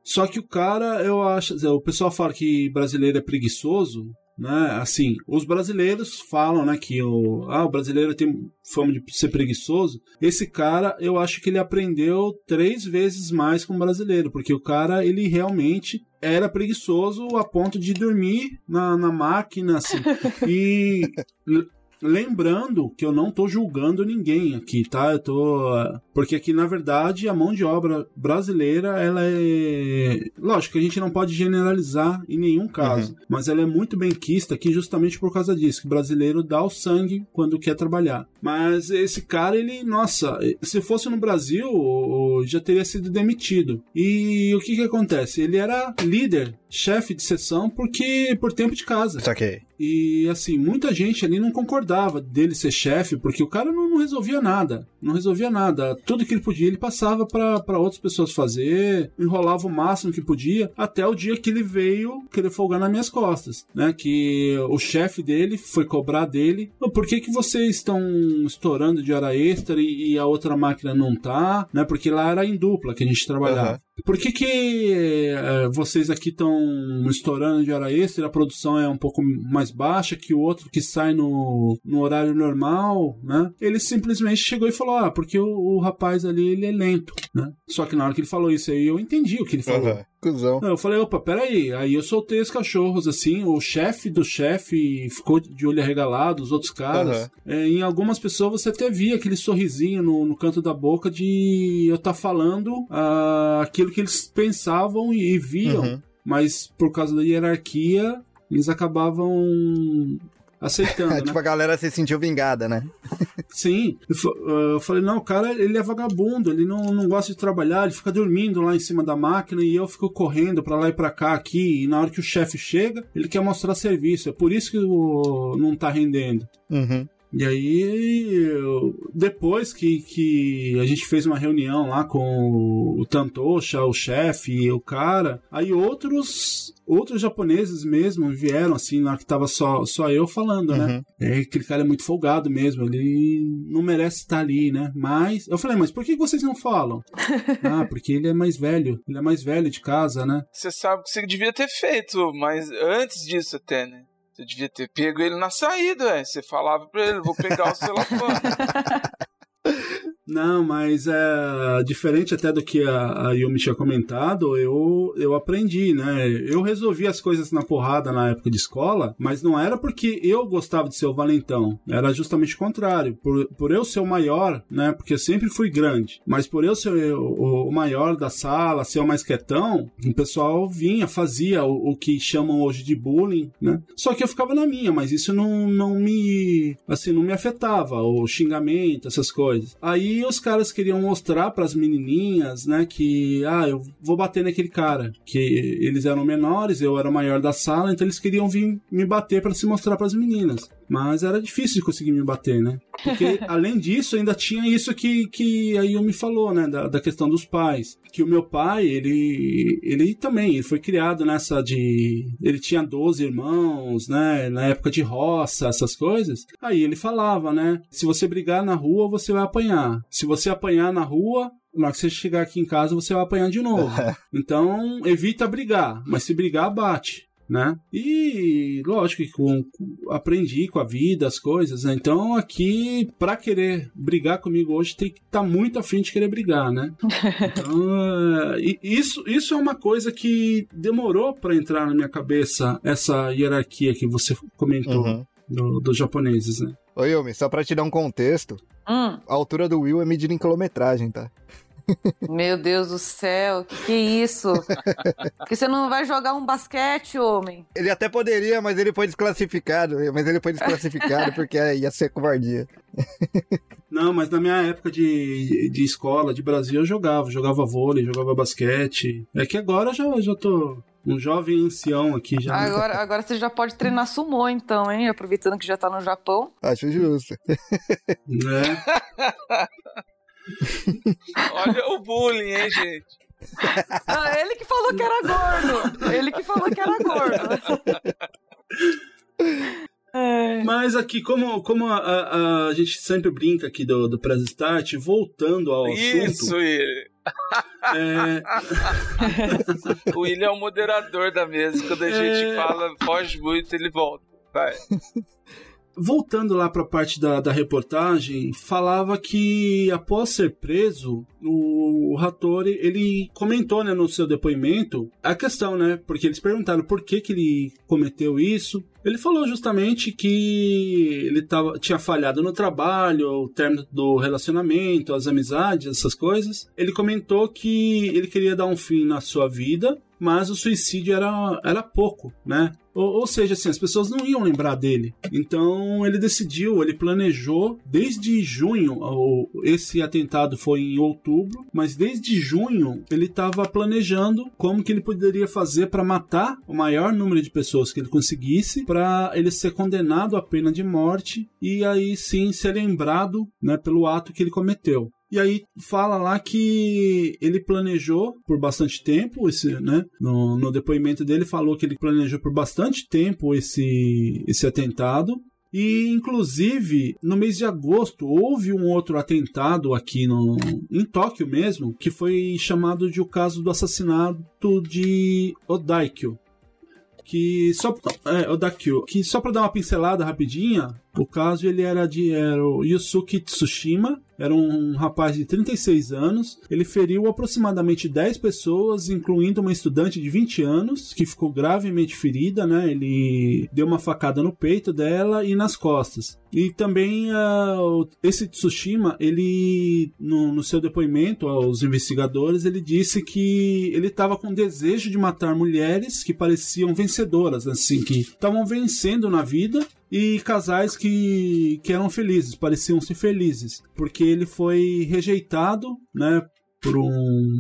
Só que o cara, eu acho, o pessoal fala que brasileiro é preguiçoso, né? Assim, os brasileiros falam, né, que o, ah, o brasileiro tem fama de ser preguiçoso. Esse cara, eu acho que ele aprendeu três vezes mais com o brasileiro, porque o cara, ele realmente era preguiçoso a ponto de dormir na, na máquina, assim. E <laughs> Lembrando que eu não tô julgando ninguém aqui, tá? Eu tô. Porque aqui, na verdade, a mão de obra brasileira, ela é. Lógico que a gente não pode generalizar em nenhum caso, mas ela é muito bem quista aqui justamente por causa disso, que o brasileiro dá o sangue quando quer trabalhar. Mas esse cara, ele, nossa, se fosse no Brasil, já teria sido demitido. E o que que acontece? Ele era líder, chefe de sessão, porque por tempo de casa. Saquei. E assim, muita gente ali não concordava dele ser chefe, porque o cara não, não resolvia nada. Não resolvia nada. Tudo que ele podia, ele passava para outras pessoas fazer, enrolava o máximo que podia, até o dia que ele veio querer folgar nas minhas costas, né? Que o chefe dele foi cobrar dele. "Ô, Por que, que vocês estão estourando de hora extra e, e a outra máquina não tá? Né? Porque lá era em dupla que a gente trabalhava. Aham. Por que, que eh, vocês aqui estão estourando de hora extra? A produção é um pouco mais baixa que o outro que sai no, no horário normal, né? Ele simplesmente chegou e falou: Ah, porque o, o rapaz ali ele é lento, né? Só que na hora que ele falou isso aí, eu entendi o que ele falou. Aham. Cusão. Não, eu falei, opa, peraí. Aí eu soltei os cachorros, assim, o chefe do chefe ficou de olho arregalado, os outros caras. Aham. É, em algumas pessoas você até via aquele sorrisinho no, no canto da boca de eu estar falando ah, aquilo que eles pensavam e, e viam, Uhum. mas por causa da hierarquia, eles acabavam aceitando, <laughs> né? tipo, a galera se sentiu vingada, né? Sim. Eu, eu falei, não, o cara, ele é vagabundo, ele não, não gosta de trabalhar, ele fica dormindo lá em cima da máquina e eu fico correndo pra lá e pra cá aqui, e na hora que o chefe chega, ele quer mostrar serviço. É por isso que o, não tá rendendo. Uhum. E aí, depois que, que a gente fez uma reunião lá com o Tantosha, o chefe e o cara, aí outros outros japoneses mesmo vieram, assim, na hora que tava só, só eu falando, né? Uhum. É, aquele cara é muito folgado mesmo, ele não merece estar ali, né? Mas, eu falei, mas por que vocês não falam? <laughs> ah, porque ele é mais velho, ele é mais velho de casa, né? Você sabe que você devia ter feito, mas antes disso até, né? Você devia ter pego ele na saída, ué. Você falava pra ele, vou pegar o celofane. <laughs> Não, mas é diferente até do que a, a Yumi tinha comentado, eu, eu aprendi, né? Eu resolvi as coisas na porrada na época de escola, mas não era porque eu gostava de ser o valentão, era justamente o contrário. Por, por eu ser o maior, né? Porque eu sempre fui grande, mas por eu ser o, o maior da sala, ser o mais quietão, o pessoal vinha, fazia o, o que chamam hoje de bullying, né? Só que eu ficava na minha, mas isso não, não me, assim, não me afetava, o xingamento, essas coisas. Aí os caras queriam mostrar pras menininhas, né, que, ah, eu vou bater naquele cara, que eles eram menores, eu era o maior da sala, então eles queriam vir me bater pra se mostrar pras meninas. Mas era difícil de conseguir me bater, né? Porque, <laughs> além disso, ainda tinha isso que, que a Yumi falou, né? Da, da questão dos pais. Que o meu pai, ele, ele também, ele foi criado nessa de... Ele tinha 12 irmãos, né? Na época de roça, essas coisas. Aí ele falava, né? Se você brigar na rua, você vai apanhar. Se você apanhar na rua, na hora que você chegar aqui em casa, você vai apanhar de novo. <laughs> Então, evita brigar. Mas se brigar, bate né? E lógico que com, com- aprendi com a vida as coisas, né? Então aqui pra querer brigar comigo hoje tem que estar muito afim de querer brigar, né? <laughs> Então, e isso isso é uma coisa que demorou pra entrar na minha cabeça essa hierarquia que você comentou Uhum. do- dos japoneses, né? Ô, Yumi, só pra te dar um contexto, Hum, a altura do Will é medida em quilometragem, tá? Meu Deus do céu, que que é isso? que você não vai jogar um basquete, homem? Ele até poderia, mas ele foi desclassificado. Mas ele foi desclassificado porque ia ser covardia. Não, mas na minha época de, de escola, de Brasil, eu jogava. Jogava vôlei, jogava basquete. É que agora eu já, já tô um jovem ancião aqui já. Agora, agora você já pode treinar sumô, então, hein? Aproveitando que já tá no Japão. Acho justo. Né? <laughs> <laughs> Olha o bullying, hein, gente? Ah, ele que falou que era gordo. Ele que falou que era gordo. <laughs> É. Mas aqui, como, como a, a, a gente sempre brinca aqui do, do Press Start, voltando ao Isso, assunto. William. é, <laughs> O William é o moderador da mesa. Quando a gente É. fala, foge muito, ele volta. Vai. Voltando lá para a parte da, da reportagem, falava que após ser preso, o, Hattori, ele comentou né, no seu depoimento a questão, né? Porque eles perguntaram por que, que ele cometeu isso. Ele falou justamente que ele tava, tinha falhado no trabalho, o término do relacionamento, as amizades, essas coisas. Ele comentou que ele queria dar um fim na sua vida, mas o suicídio era, era pouco, né? Ou, ou seja, assim, as pessoas não iam lembrar dele. Então ele decidiu, ele planejou desde junho, o- esse atentado foi em outubro, mas desde junho ele estava planejando como que ele poderia fazer para matar o maior número de pessoas que ele conseguisse, para ele ser condenado à pena de morte e aí sim ser lembrado, né, pelo ato que ele cometeu. E aí fala lá que ele planejou por bastante tempo esse, né? No, no depoimento dele falou que ele planejou por bastante tempo esse esse atentado. E inclusive no mês de agosto houve um outro atentado aqui no em Tóquio mesmo, que foi chamado de o caso do assassinato de Odaikyo. Que só é, Odakyo, que só para dar uma pincelada rapidinha, o caso ele era de era o Yusuke Tsushima, era um rapaz de 36 anos. Ele feriu aproximadamente 10 pessoas, incluindo uma estudante de 20 anos, que ficou gravemente ferida, né? Ele deu uma facada no peito dela e nas costas. E também o- esse Tsushima, ele no, no seu depoimento aos investigadores, ele disse que ele estava com desejo de matar mulheres que pareciam vencedoras, assim, que estavam vencendo na vida e casais que, que eram felizes, pareciam ser felizes, porque ele foi rejeitado, né, por um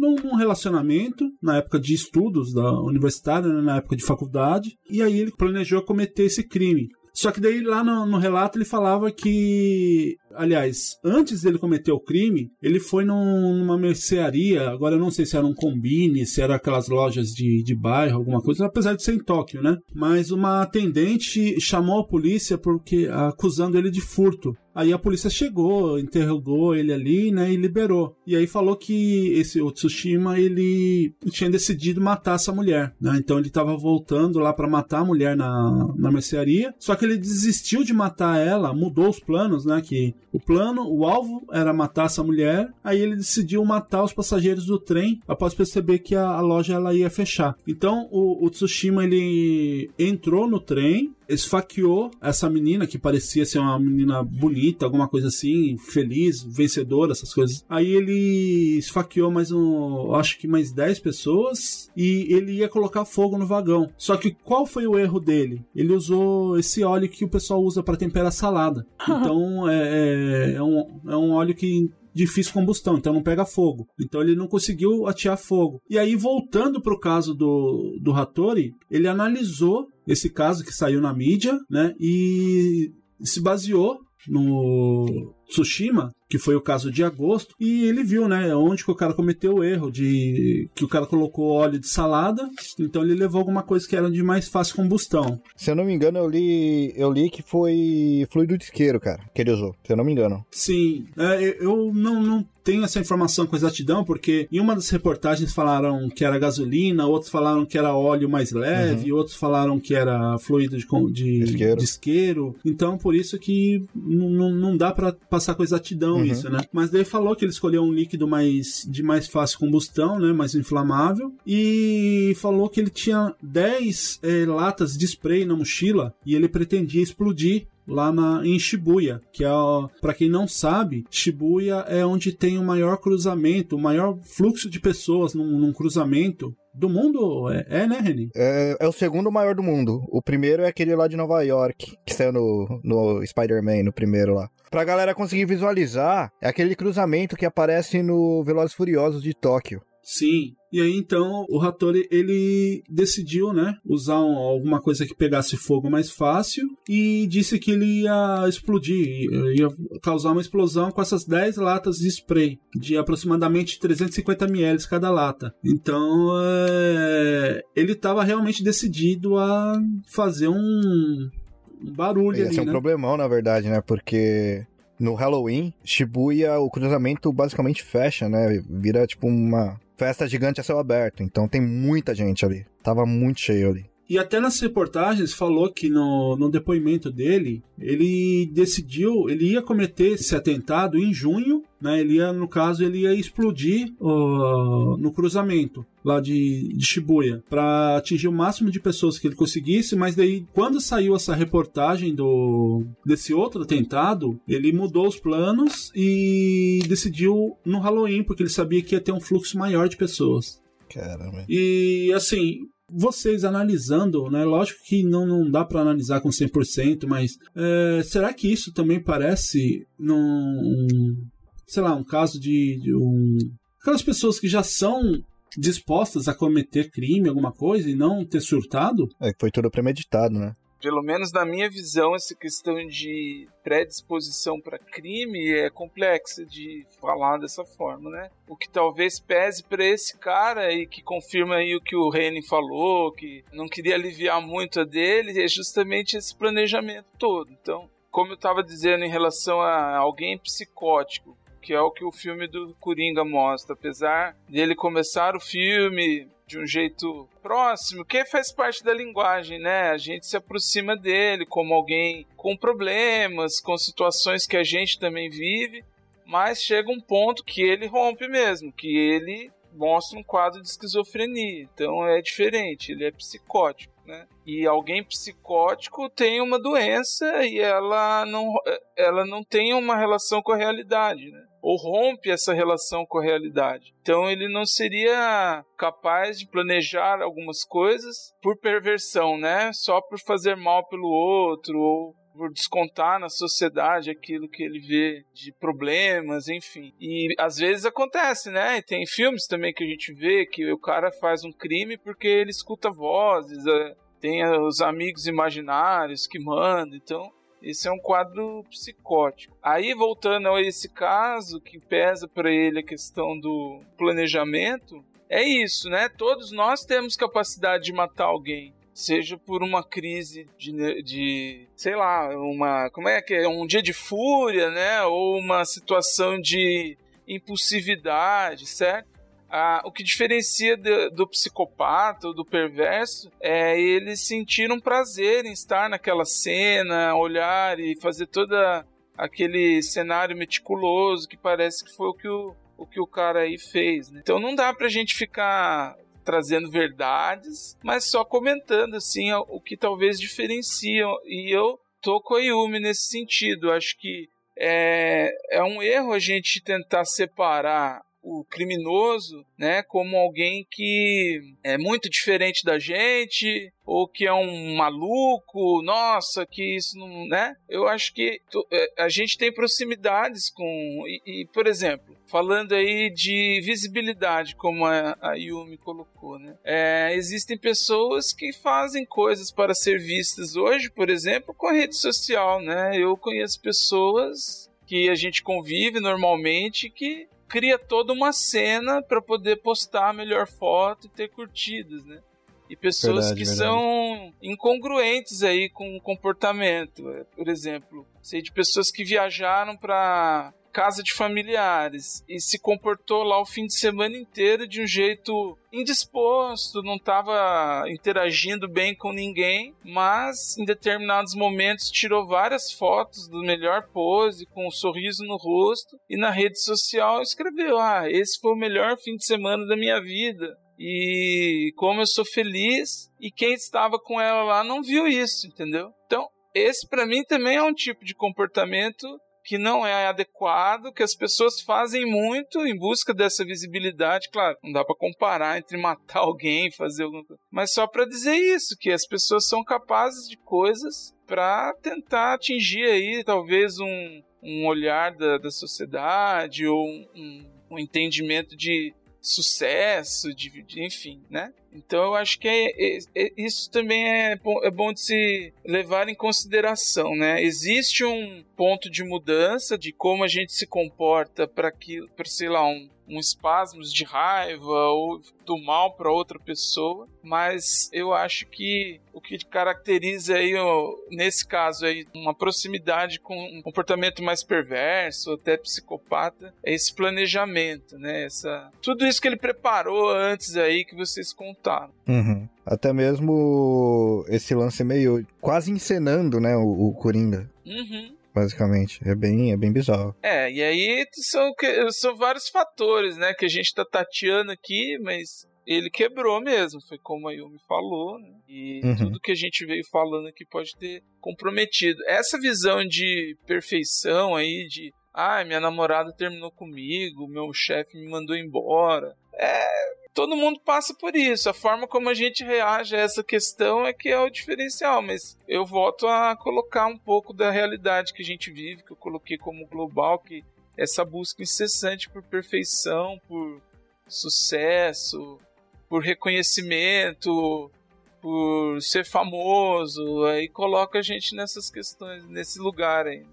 num relacionamento na época de estudos da universitária, né, na época de faculdade, e aí ele planejou cometer esse crime. Só que daí lá no, no relato ele falava que, aliás, antes dele cometer o crime, ele foi num- numa mercearia, agora eu não sei se era um combine, se era aquelas lojas de, de bairro, alguma coisa, apesar de ser em Tóquio, né? Mas uma atendente chamou a polícia porque acusando ele de furto. Aí a polícia chegou, interrogou ele ali, né, e liberou. E aí falou que esse o Tsushima ele tinha decidido matar essa mulher, né? Então ele estava voltando lá para matar a mulher na, na mercearia, só que ele desistiu de matar ela, mudou os planos, né, que o plano, o alvo era matar essa mulher, aí ele decidiu matar os passageiros do trem após perceber que a, a loja ela ia fechar. Então o, o Tsushima ele entrou no trem, esfaqueou essa menina que parecia ser uma menina bonita, alguma coisa assim, feliz, vencedora, essas coisas. Aí ele esfaqueou mais um, acho que mais 10 pessoas e ele ia colocar fogo no vagão. Só que qual foi o erro dele? Ele usou esse óleo que o pessoal usa para temperar salada. <laughs> Então é, é, é um, é um óleo que difícil combustão, então não pega fogo. Então ele não conseguiu atear fogo. E aí, voltando pro caso do, do Hattori, ele analisou esse caso que saiu na mídia, né? E se baseou no Tsushima, que foi o caso de agosto, e ele viu, né, onde que o cara cometeu o erro de que o cara colocou óleo de salada, então ele levou alguma coisa que era de mais fácil combustão. Se eu não me engano, eu li, eu li que foi fluido de isqueiro, cara, que ele usou. Se eu não me engano. Sim, é, eu não, não tenho essa informação com exatidão, porque em uma das reportagens falaram que era gasolina, outros falaram que era óleo mais leve, outros falaram que era fluido de, de, Isqueiro. de isqueiro. Então, por isso que não dá pra passar com exatidão isso, né? Mas daí falou que ele escolheu um líquido mais de mais fácil combustão, né? Mais inflamável. E falou que ele tinha 10 eh, latas de spray na mochila e ele pretendia explodir lá na, em Shibuya, que é, para quem não sabe, Shibuya é onde tem o maior cruzamento, o maior fluxo de pessoas num, num cruzamento do mundo. É, é né, Reni? É, é, o segundo maior do mundo. O primeiro é aquele lá de Nova York, que saiu no, no Spider-Man, no primeiro lá. Pra galera conseguir visualizar, é aquele cruzamento que aparece no Velozes Furiosos de Tóquio. Sim. E aí então o Hattori ele decidiu, né, usar um, alguma coisa que pegasse fogo mais fácil e disse que ele ia explodir, ia causar uma explosão com essas 10 latas de spray de aproximadamente 350 ml cada lata. Então é, ele estava realmente decidido a fazer um, um barulho Ia ali, ser um né? problemão, na verdade, né? Porque no Halloween, Shibuya, o cruzamento basicamente fecha, né? Vira tipo uma festa gigante a céu aberto. Então tem muita gente ali. Tava muito cheio ali. E até nas reportagens falou que no, no depoimento dele, ele decidiu, ele ia cometer esse atentado em junho, né? Ele ia, no caso, ele ia explodir uh, no cruzamento lá de, de Shibuya para atingir o máximo de pessoas que ele conseguisse, mas daí quando saiu essa reportagem do desse outro atentado, ele mudou os planos e decidiu no Halloween porque ele sabia que ia ter um fluxo maior de pessoas. Caramba. E assim, vocês analisando, né? Lógico que não, não dá para analisar com 100%, mas é, será que isso também parece num, sei lá, um caso de, de um aquelas pessoas que já são dispostas a cometer crime, alguma coisa e não ter surtado? É que foi tudo premeditado, né? Pelo menos na minha visão, essa questão de predisposição para crime é complexa de falar dessa forma, né? O que talvez pese para esse cara e que confirma aí o que o Reni falou, que não queria aliviar muito a dele, é justamente esse planejamento todo. Então, como eu estava dizendo em relação a alguém psicótico, que é o que o filme do Coringa mostra, apesar dele começar o filme de um jeito próximo, que faz parte da linguagem, né? A gente se aproxima dele como alguém com problemas, com situações que a gente também vive, mas chega um ponto que ele rompe mesmo, que ele mostra um quadro de esquizofrenia. Então é diferente, ele é psicótico. Né? E alguém psicótico tem uma doença e ela não, ela não tem uma relação com a realidade, né? Ou rompe essa relação com a realidade. Então ele não seria capaz de planejar algumas coisas por perversão, né? Só por fazer mal pelo outro ou por descontar na sociedade aquilo que ele vê de problemas, enfim. E às vezes acontece, né? E tem filmes também que a gente vê que o cara faz um crime porque ele escuta vozes, tem os amigos imaginários que mandam, então esse é um quadro psicótico. Aí, voltando a esse caso, que pesa para ele a questão do planejamento, é isso, né? Todos nós temos capacidade de matar alguém. Seja por uma crise de, de sei lá, uma. Como é que é? Um dia de fúria, né? Ou uma situação de impulsividade, certo? Ah, o que diferencia do, do psicopata ou do perverso é ele sentir um prazer em estar naquela cena, olhar e fazer toda aquele cenário meticuloso que parece que foi o que o, o, que o cara aí fez. Né? Então não dá pra gente ficar trazendo verdades, mas só comentando assim o, o que talvez diferencia. E eu tô com a Yumi nesse sentido. Acho que é, é um erro a gente tentar separar o criminoso, né, como alguém que é muito diferente da gente ou que é um maluco, nossa, que isso não, né? Eu acho que a gente tem proximidades com e, e por exemplo, falando aí de visibilidade, como a, a Yumi colocou, né? É, existem pessoas que fazem coisas para ser vistas hoje, por exemplo, com a rede social, né? Eu conheço pessoas que a gente convive normalmente que cria toda uma cena para poder postar a melhor foto e ter curtidas, né? E pessoas Verdade, que verdade. são incongruentes aí com o comportamento. Por exemplo, sei de pessoas que viajaram para casa de familiares e se comportou lá o fim de semana inteiro de um jeito indisposto, não estava interagindo bem com ninguém, mas em determinados momentos tirou várias fotos do melhor pose, com um sorriso no rosto, e na rede social escreveu: Ah, esse foi o melhor fim de semana da minha vida. E como eu sou feliz, e quem estava com ela lá não viu isso, entendeu? Então, esse para mim também é um tipo de comportamento que não é adequado, que as pessoas fazem muito em busca dessa visibilidade. Claro, não dá para comparar entre matar <laughs> alguém fazer alguma coisa, mas só para dizer isso, que as pessoas são capazes de coisas para tentar atingir aí talvez um, um olhar da, da sociedade ou um, um entendimento de sucesso, de, de, enfim, né? Então eu acho que é, é, é, isso também é bom, é bom de se levar em consideração, né? Existe um ponto de mudança de como a gente se comporta para que, para sei lá, um, um espasmos de raiva ou do mal para outra pessoa, mas eu acho que o que caracteriza aí, nesse caso aí, uma proximidade com um comportamento mais perverso, até psicopata, é esse planejamento, né? Essa, tudo isso que ele preparou antes aí que vocês contaram. Uhum. Até mesmo esse lance meio quase encenando, né, o, o Coringa. Uhum basicamente. É bem, é bem bizarro. É, e aí são, são vários fatores, né, que a gente tá tateando aqui, mas ele quebrou mesmo, foi como a Yumi falou, né? E uhum. tudo que a gente veio falando aqui pode ter comprometido. Essa visão de perfeição aí, de ah, minha namorada terminou comigo, meu chefe me mandou embora. É, todo mundo passa por isso. A forma como a gente reage a essa questão é que é o diferencial, mas eu volto a colocar um pouco da realidade que a gente vive, que eu coloquei como global, que essa busca incessante por perfeição, por sucesso, por reconhecimento, por ser famoso, aí coloca a gente nessas questões, nesse lugar aí.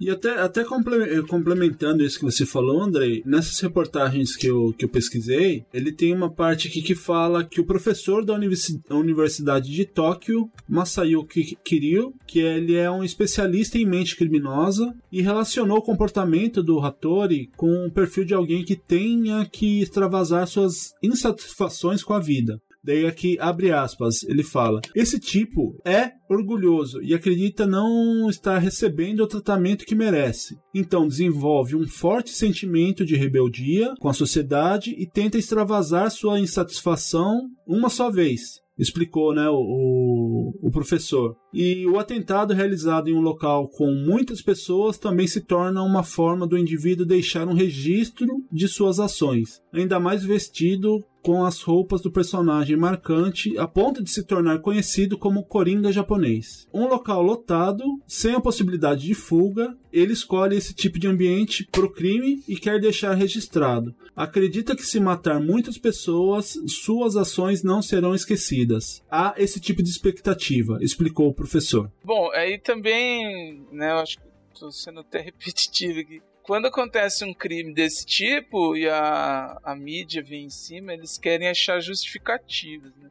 E até, até complementando isso que você falou, Andrei, nessas reportagens que eu, que eu pesquisei, ele tem uma parte aqui que fala que o professor da Universidade de Tóquio, Masayuki Kiryu, que ele é um especialista em mente criminosa e relacionou o comportamento do Hattori com o perfil de alguém que tenha que extravasar suas insatisfações com a vida. Daí aqui, abre aspas, ele fala: Esse tipo é orgulhoso e acredita não estar recebendo o tratamento que merece. Então desenvolve um forte sentimento de rebeldia com a sociedade e tenta extravasar sua insatisfação uma só vez explicou né, o, o, professor. E o atentado realizado em um local com muitas pessoas também se torna uma forma do indivíduo deixar um registro de suas ações, ainda mais vestido com as roupas do personagem marcante a ponto de se tornar conhecido como Coringa japonês. Um local lotado, sem a possibilidade de fuga, ele escolhe esse tipo de ambiente para o crime e quer deixar registrado. Acredita que se matar muitas pessoas, suas ações não serão esquecidas. Há esse tipo de expectativa, explicou o professor. Bom, aí também, né, eu acho que estou sendo até <laughs> repetitivo aqui quando acontece um crime desse tipo e a, a mídia vem em cima, eles querem achar justificativas, né?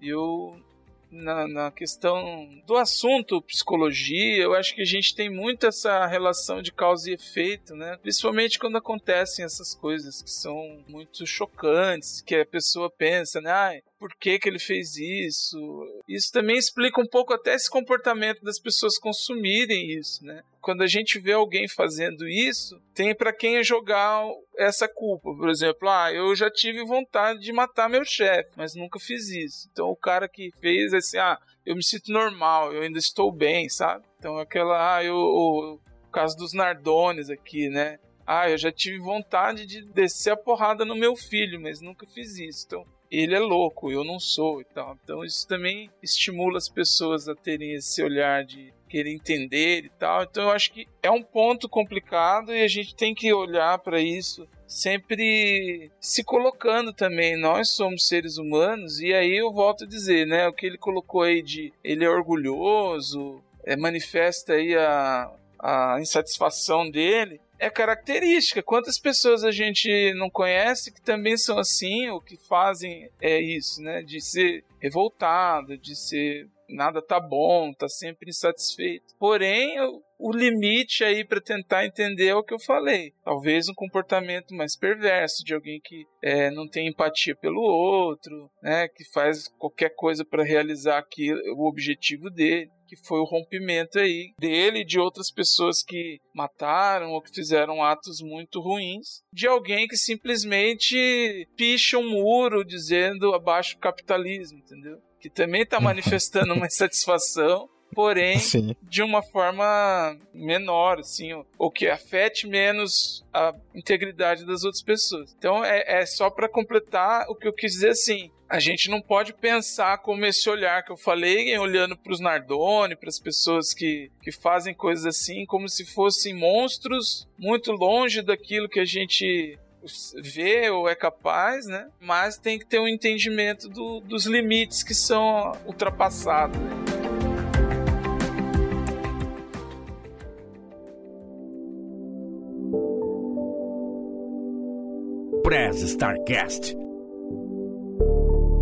Eu, na, na questão do assunto psicologia, eu acho que a gente tem muito essa relação de causa e efeito, né? Principalmente quando acontecem essas coisas que são muito chocantes, que a pessoa pensa, né? Ah, por que, que ele fez isso? Isso também explica um pouco até esse comportamento das pessoas consumirem isso, né? Quando a gente vê alguém fazendo isso, tem para quem jogar essa culpa. Por exemplo, ah, eu já tive vontade de matar meu chefe, mas nunca fiz isso. Então o cara que fez assim, ah, eu me sinto normal, eu ainda estou bem, sabe? Então aquela, ah, eu, o, o caso dos Nardones aqui, né? Ah, eu já tive vontade de descer a porrada no meu filho, mas nunca fiz isso. Então, ele é louco, eu não sou e tal. Então isso também estimula as pessoas a terem esse olhar de querer entender e tal. Então eu acho que é um ponto complicado e a gente tem que olhar para isso sempre se colocando também. Nós somos seres humanos e aí eu volto a dizer, né, o que ele colocou aí de ele é orgulhoso, é, manifesta aí a, a insatisfação dele é característica. Quantas pessoas a gente não conhece que também são assim, ou que fazem é isso, né? De ser revoltado, de ser nada tá bom, tá sempre insatisfeito. Porém, o limite aí para tentar entender é o que eu falei. Talvez um comportamento mais perverso de alguém que é, não tem empatia pelo outro, né, que faz qualquer coisa para realizar aquilo, o objetivo dele que foi o rompimento aí dele e de outras pessoas que mataram ou que fizeram atos muito ruins, de alguém que simplesmente picha um muro dizendo abaixo o capitalismo, entendeu? Que também está <laughs> manifestando uma insatisfação porém <laughs> Sim. de uma forma menor, assim, ou- que afete menos a integridade das outras pessoas. Então é, é só para completar o que eu quis dizer assim. A gente não pode pensar como esse olhar que eu falei, olhando para os Nardoni, para as pessoas que, que fazem coisas assim, como se fossem monstros muito longe daquilo que a gente vê ou é capaz, né? Mas tem que ter um entendimento do- dos limites que são ultrapassados. né? Prez Starcast.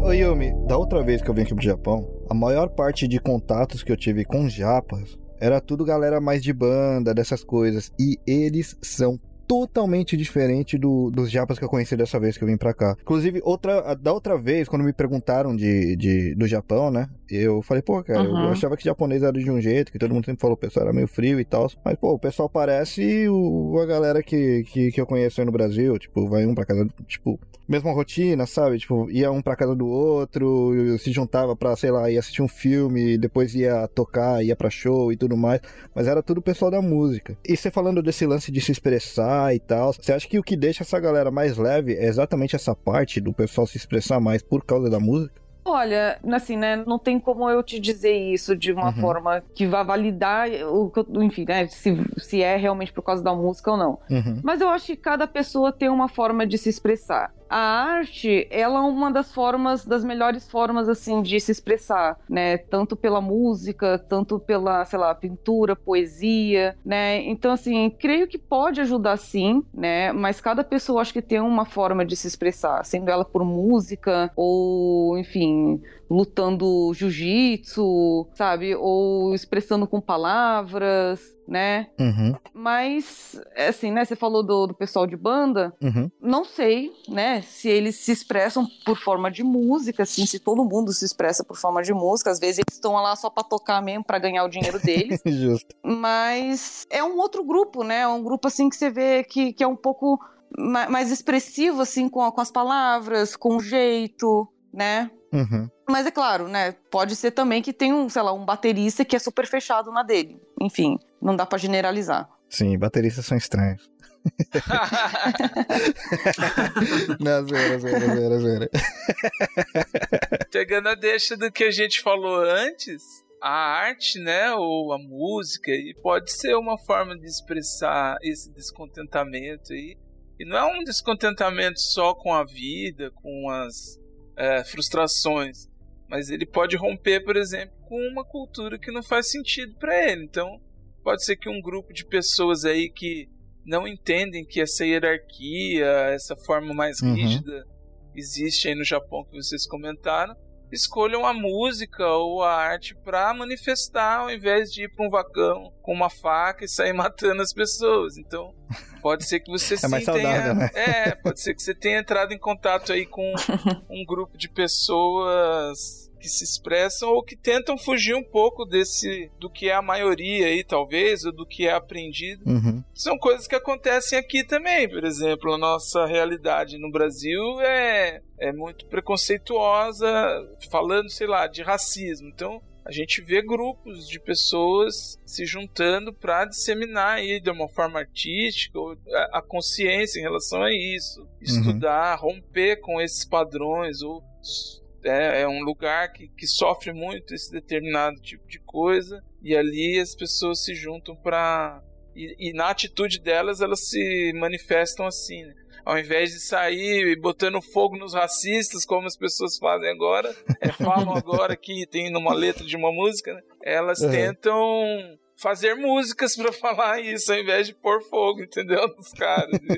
Ô Yumi, da outra vez que eu vim aqui pro Japão, a maior parte de contatos que eu tive com japas era tudo galera mais de banda, dessas coisas. E eles são totalmente diferentes do, dos japas que eu conheci dessa vez que eu vim pra cá. Inclusive, outra, da outra vez, quando me perguntaram de, de, do Japão, né? Eu falei, pô, cara, eu Uhum. achava que japonês era de um jeito, que todo mundo sempre falou que o pessoal era meio frio e tal. Mas, pô, o pessoal parece o, a galera que, que, que eu conheço aí no Brasil. Tipo, vai um pra casa, tipo, mesma rotina, sabe? Tipo, ia um pra casa do outro, se juntava pra, sei lá, ia assistir um filme, depois ia tocar, ia pra show e tudo mais. Mas era tudo o pessoal da música. E você falando desse lance de se expressar e tal, você acha que o que deixa essa galera mais leve é exatamente essa parte do pessoal se expressar mais por causa da música? Olha, assim, né? Não tem como eu te dizer isso de uma Uhum. forma que vá validar o que eu, enfim, né? Se, se é realmente por causa da música ou não. Uhum. Mas eu acho que cada pessoa tem uma forma de se expressar. A arte, ela é uma das formas, das melhores formas, assim, de se expressar, né? Tanto pela música, tanto pela, sei lá, pintura, poesia, né? Então, assim, creio que pode ajudar sim, né? Mas cada pessoa acho que tem uma forma de se expressar, sendo ela por música ou, enfim, lutando jiu-jitsu, sabe? Ou expressando com palavras, né? Uhum. Mas, assim, né? Você falou do, do pessoal de banda. Uhum. Não sei, né? Se eles se expressam por forma de música, assim, se todo mundo se expressa por forma de música. Às vezes eles estão lá só pra tocar mesmo, pra ganhar o dinheiro deles. <laughs> Justo. Mas é um outro grupo, né? É um grupo, assim, que você vê que, que é um pouco ma- mais expressivo, assim, com, com as palavras, com o jeito, né? Uhum. Mas é claro, né? Pode ser também que tem um, sei lá, um baterista que é super fechado na dele. Enfim, não dá pra generalizar. Sim, bateristas são estranhos. <laughs> Não, zoeira, zoeira, zoeira, zoeira. <laughs> Pegando a deixa do que a gente falou antes, a arte, né, ou a música, e pode ser uma forma de expressar esse descontentamento aí. E não é um descontentamento só com a vida, com as é, frustrações, mas ele pode romper, por exemplo, com uma cultura que não faz sentido para ele. Então, pode ser que um grupo de pessoas aí que não entendem que essa hierarquia, essa forma mais Uhum. rígida existe aí no Japão que vocês comentaram, escolham a música ou a arte para manifestar ao invés de ir para um vacão com uma faca e sair <laughs> matando as pessoas. Então, pode ser que você <laughs> sim mais tenha, saudável, né? <laughs> é, pode ser que você tenha entrado em contato aí com um grupo de pessoas que se expressam ou que tentam fugir um pouco desse do que é a maioria aí talvez ou do que é aprendido Uhum. são coisas que acontecem aqui também. Por exemplo, a nossa realidade no Brasil é, é muito preconceituosa, falando, sei lá, de racismo. Então, a gente vê grupos de pessoas se juntando para disseminar aí de uma forma artística a- consciência em relação a isso, estudar, romper com esses padrões ou é, é um lugar que, que sofre muito esse determinado tipo de coisa e ali as pessoas se juntam para e, e na atitude delas elas se manifestam assim né? ao invés de sair botando fogo nos racistas como as pessoas fazem agora é, <laughs> falam agora que tem numa letra de uma música né? elas Uhum. tentam fazer músicas para falar isso ao invés de pôr fogo entendeu nos caras <laughs>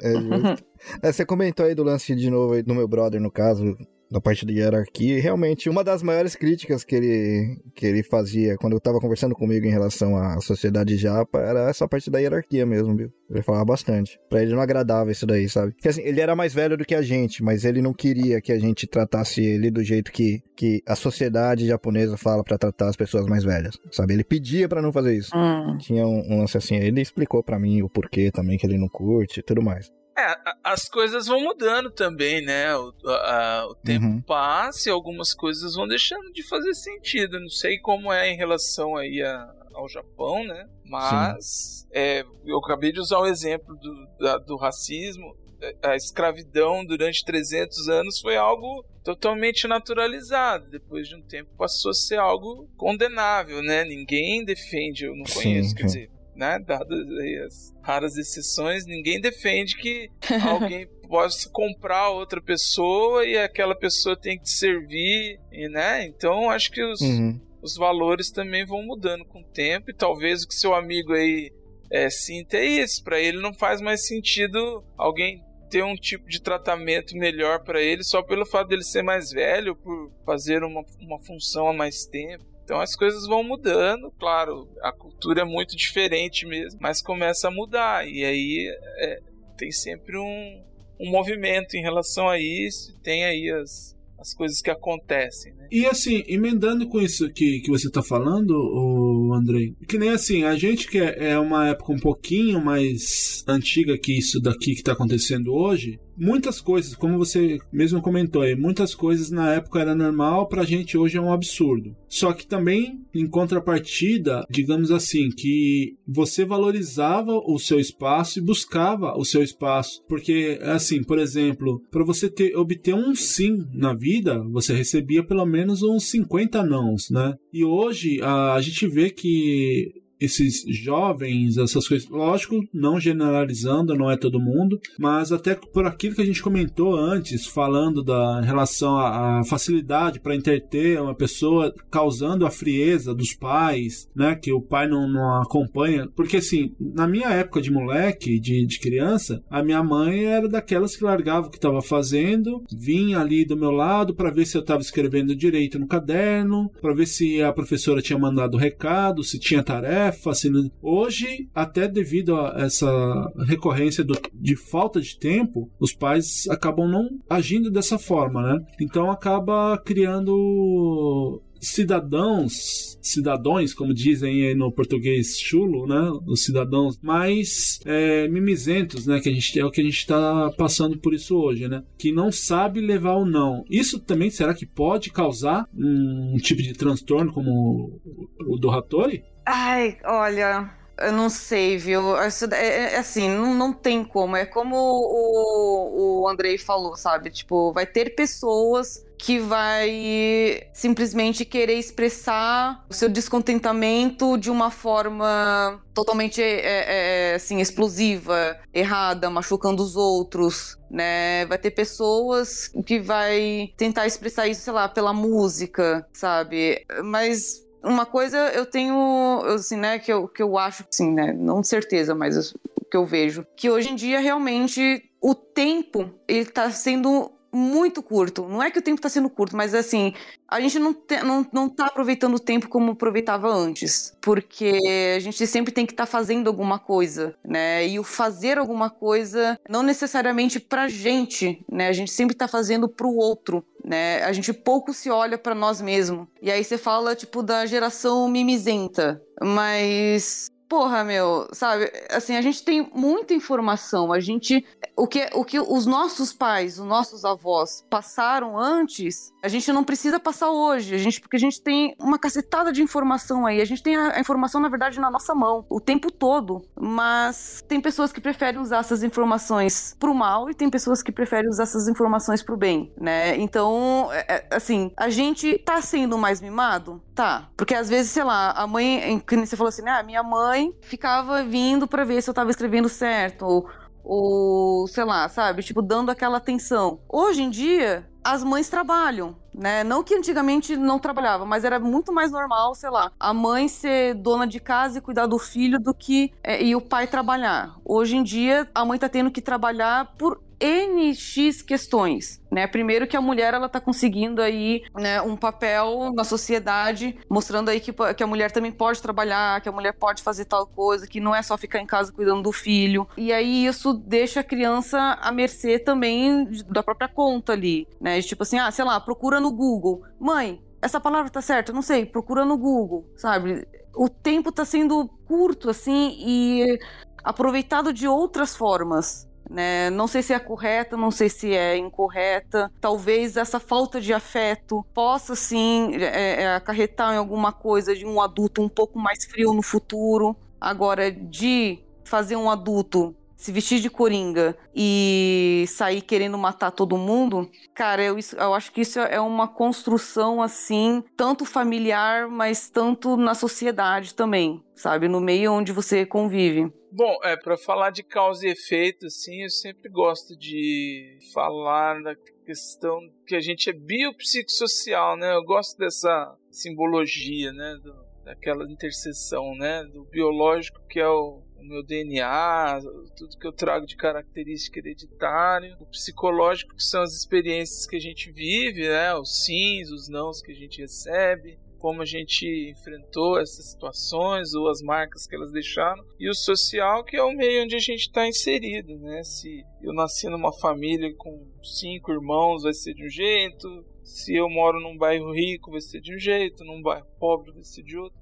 É justo. É, você comentou aí do lance de novo aí do meu brother, no caso, da parte da hierarquia. E realmente, uma das maiores críticas que ele, que ele fazia quando eu tava conversando comigo em relação à sociedade japa era essa parte da hierarquia mesmo, viu? Ele falava bastante. Pra ele não agradava isso daí, sabe? Porque assim, ele era mais velho do que a gente, mas ele não queria que a gente tratasse ele do jeito que, que a sociedade japonesa fala pra tratar as pessoas mais velhas, sabe? Ele pedia pra não fazer isso. Hum. Tinha um, um lance assim, ele explicou pra mim o porquê também que ele não curte e tudo mais. É, as coisas vão mudando também, né? O, a- o tempo Uhum. passa e algumas coisas vão deixando de fazer sentido. Não sei como é em relação aí a- ao Japão, né? Mas é, eu acabei de usar o exemplo do, da- do racismo. A escravidão durante 300 anos foi algo totalmente naturalizado. Depois de um tempo passou a ser algo condenável, né? Ninguém defende, eu não Sim, conheço, quer sim. dizer, né? Dadas as raras exceções, ninguém defende que <laughs> alguém possa comprar outra pessoa e aquela pessoa tem que te servir, e, né? Então acho que os, Uhum. os valores também vão mudando com o tempo e talvez o que seu amigo aí é, sinta é isso. Para ele não faz mais sentido alguém ter um tipo de tratamento melhor para ele só pelo fato dele ser mais velho, por fazer uma, uma função há mais tempo. Então as coisas vão mudando, claro, a cultura é muito diferente mesmo, mas começa a mudar e aí é, tem sempre um, um movimento em relação a isso, tem aí as, as coisas que acontecem, né? E assim, emendando com isso que, que você tá falando, o Andrei, que nem assim, a gente que é é uma época um pouquinho mais antiga que isso daqui que tá acontecendo hoje, muitas coisas, como você mesmo comentou aí, muitas coisas na época era normal, pra gente hoje é um absurdo. Só que também, em contrapartida, digamos assim, que você valorizava o seu espaço e buscava o seu espaço. Porque, assim, por exemplo, para você ter, obter um sim na vida, você recebia pelo menos uns 50 nãos, né? E hoje a, a gente vê que esses jovens, essas coisas, lógico, não generalizando, não é todo mundo, mas até por aquilo que a gente comentou antes, falando da relação à, à facilidade para interter uma pessoa, causando a frieza dos pais, né, que o pai não, não acompanha, porque assim, na minha época de moleque, de, de criança, a minha mãe era daquelas que largava o que estava fazendo, vinha ali do meu lado para ver se eu estava escrevendo direito no caderno, para ver se a professora tinha mandado recado, se tinha tarefa, assim, né? hoje, até devido a essa recorrência do- de falta de tempo, os pais acabam não agindo dessa forma, né? Então acaba criando cidadãos, cidadãos, como dizem aí no português chulo, né? Os cidadãos mais é, mimizentos, né? Que a gente é o que a gente está passando por isso hoje, né? Que não sabe levar o não. Isso também será que pode causar um tipo de transtorno como o, o do Hattori? Ai, olha, eu não sei, viu? Isso é, é- é assim, não, não tem como. É como o, o Andrei falou, sabe? Tipo, vai ter pessoas que vai simplesmente querer expressar o seu descontentamento de uma forma totalmente é, é, assim explosiva, errada, machucando os outros, né? Vai ter pessoas que vai tentar expressar isso, sei lá, pela música, sabe? Mas uma coisa eu tenho, assim, né, que eu, que eu acho, assim, né, não certeza, mas eu- que eu vejo, que hoje em dia realmente o tempo, ele tá sendo muito curto. Não é que o tempo tá sendo curto, mas assim, a gente não, te, não, não tá aproveitando o tempo como aproveitava antes. Porque a gente sempre tem que estar fazendo alguma coisa, né? E o fazer alguma coisa, não necessariamente pra gente, né? A gente sempre tá fazendo pro outro, né? A gente pouco se olha pra nós mesmos. E aí você fala, tipo, da geração mimizenta. Mas porra, meu, sabe? Assim, a gente tem muita informação. A gente. O que, o que os nossos pais, os nossos avós passaram antes, a gente não precisa passar hoje. A gente, porque a gente tem uma cacetada de informação aí. A gente tem a, a informação, na verdade, na nossa mão, o tempo todo. Mas tem pessoas que preferem usar essas informações pro mal e tem pessoas que preferem usar essas informações pro bem, né? Então, é- é, assim, a gente tá sendo mais mimado? Tá. Porque às vezes, sei lá, a mãe, você falou assim, ah, minha mãe ficava vindo pra ver se eu tava escrevendo certo. Ou, ou, sei lá, sabe? Tipo, dando aquela atenção. Hoje em dia, as mães trabalham, né? Não que antigamente não trabalhava, mas era muito mais normal, sei lá, a mãe ser dona de casa e cuidar do filho do que é, e o pai trabalhar. Hoje em dia, a mãe tá tendo que trabalhar por NX questões, né? Primeiro que a mulher ela tá conseguindo aí, né, um papel na sociedade, mostrando aí que, que a mulher também pode trabalhar, que a mulher pode fazer tal coisa, que não é só ficar em casa cuidando do filho. E aí isso deixa a criança à mercê também da própria conta ali, né? Tipo assim, ah, sei lá, procura no Google. Mãe, essa palavra tá certa? Não sei, procura no Google, sabe? O tempo tá sendo curto assim e aproveitado de outras formas, né? Não sei se é correta, não sei se é incorreta. Talvez essa falta de afeto possa sim é, é, acarretar em alguma coisa de um adulto um pouco mais frio no futuro. Agora, de fazer um adulto se vestir de coringa e sair querendo matar todo mundo, cara, eu, eu acho que isso é uma construção assim, tanto familiar, mas tanto na sociedade também, sabe? No meio onde você convive. Bom, é para falar de causa e efeito, assim, eu sempre gosto de falar da questão que a gente é biopsicossocial, né? Eu gosto dessa simbologia, né? Do, daquela interseção, né? Do biológico que é o o meu DNA, tudo que eu trago de característica hereditária, o psicológico, que são as experiências que a gente vive, né? os sims, os nãos que a gente recebe, como a gente enfrentou essas situações ou as marcas que elas deixaram, e o social, que é o meio onde a gente está inserido. Né? Se eu nasci numa família com cinco irmãos, vai ser de um jeito, se eu moro num bairro rico, vai ser de um jeito, num bairro pobre, vai ser de outro.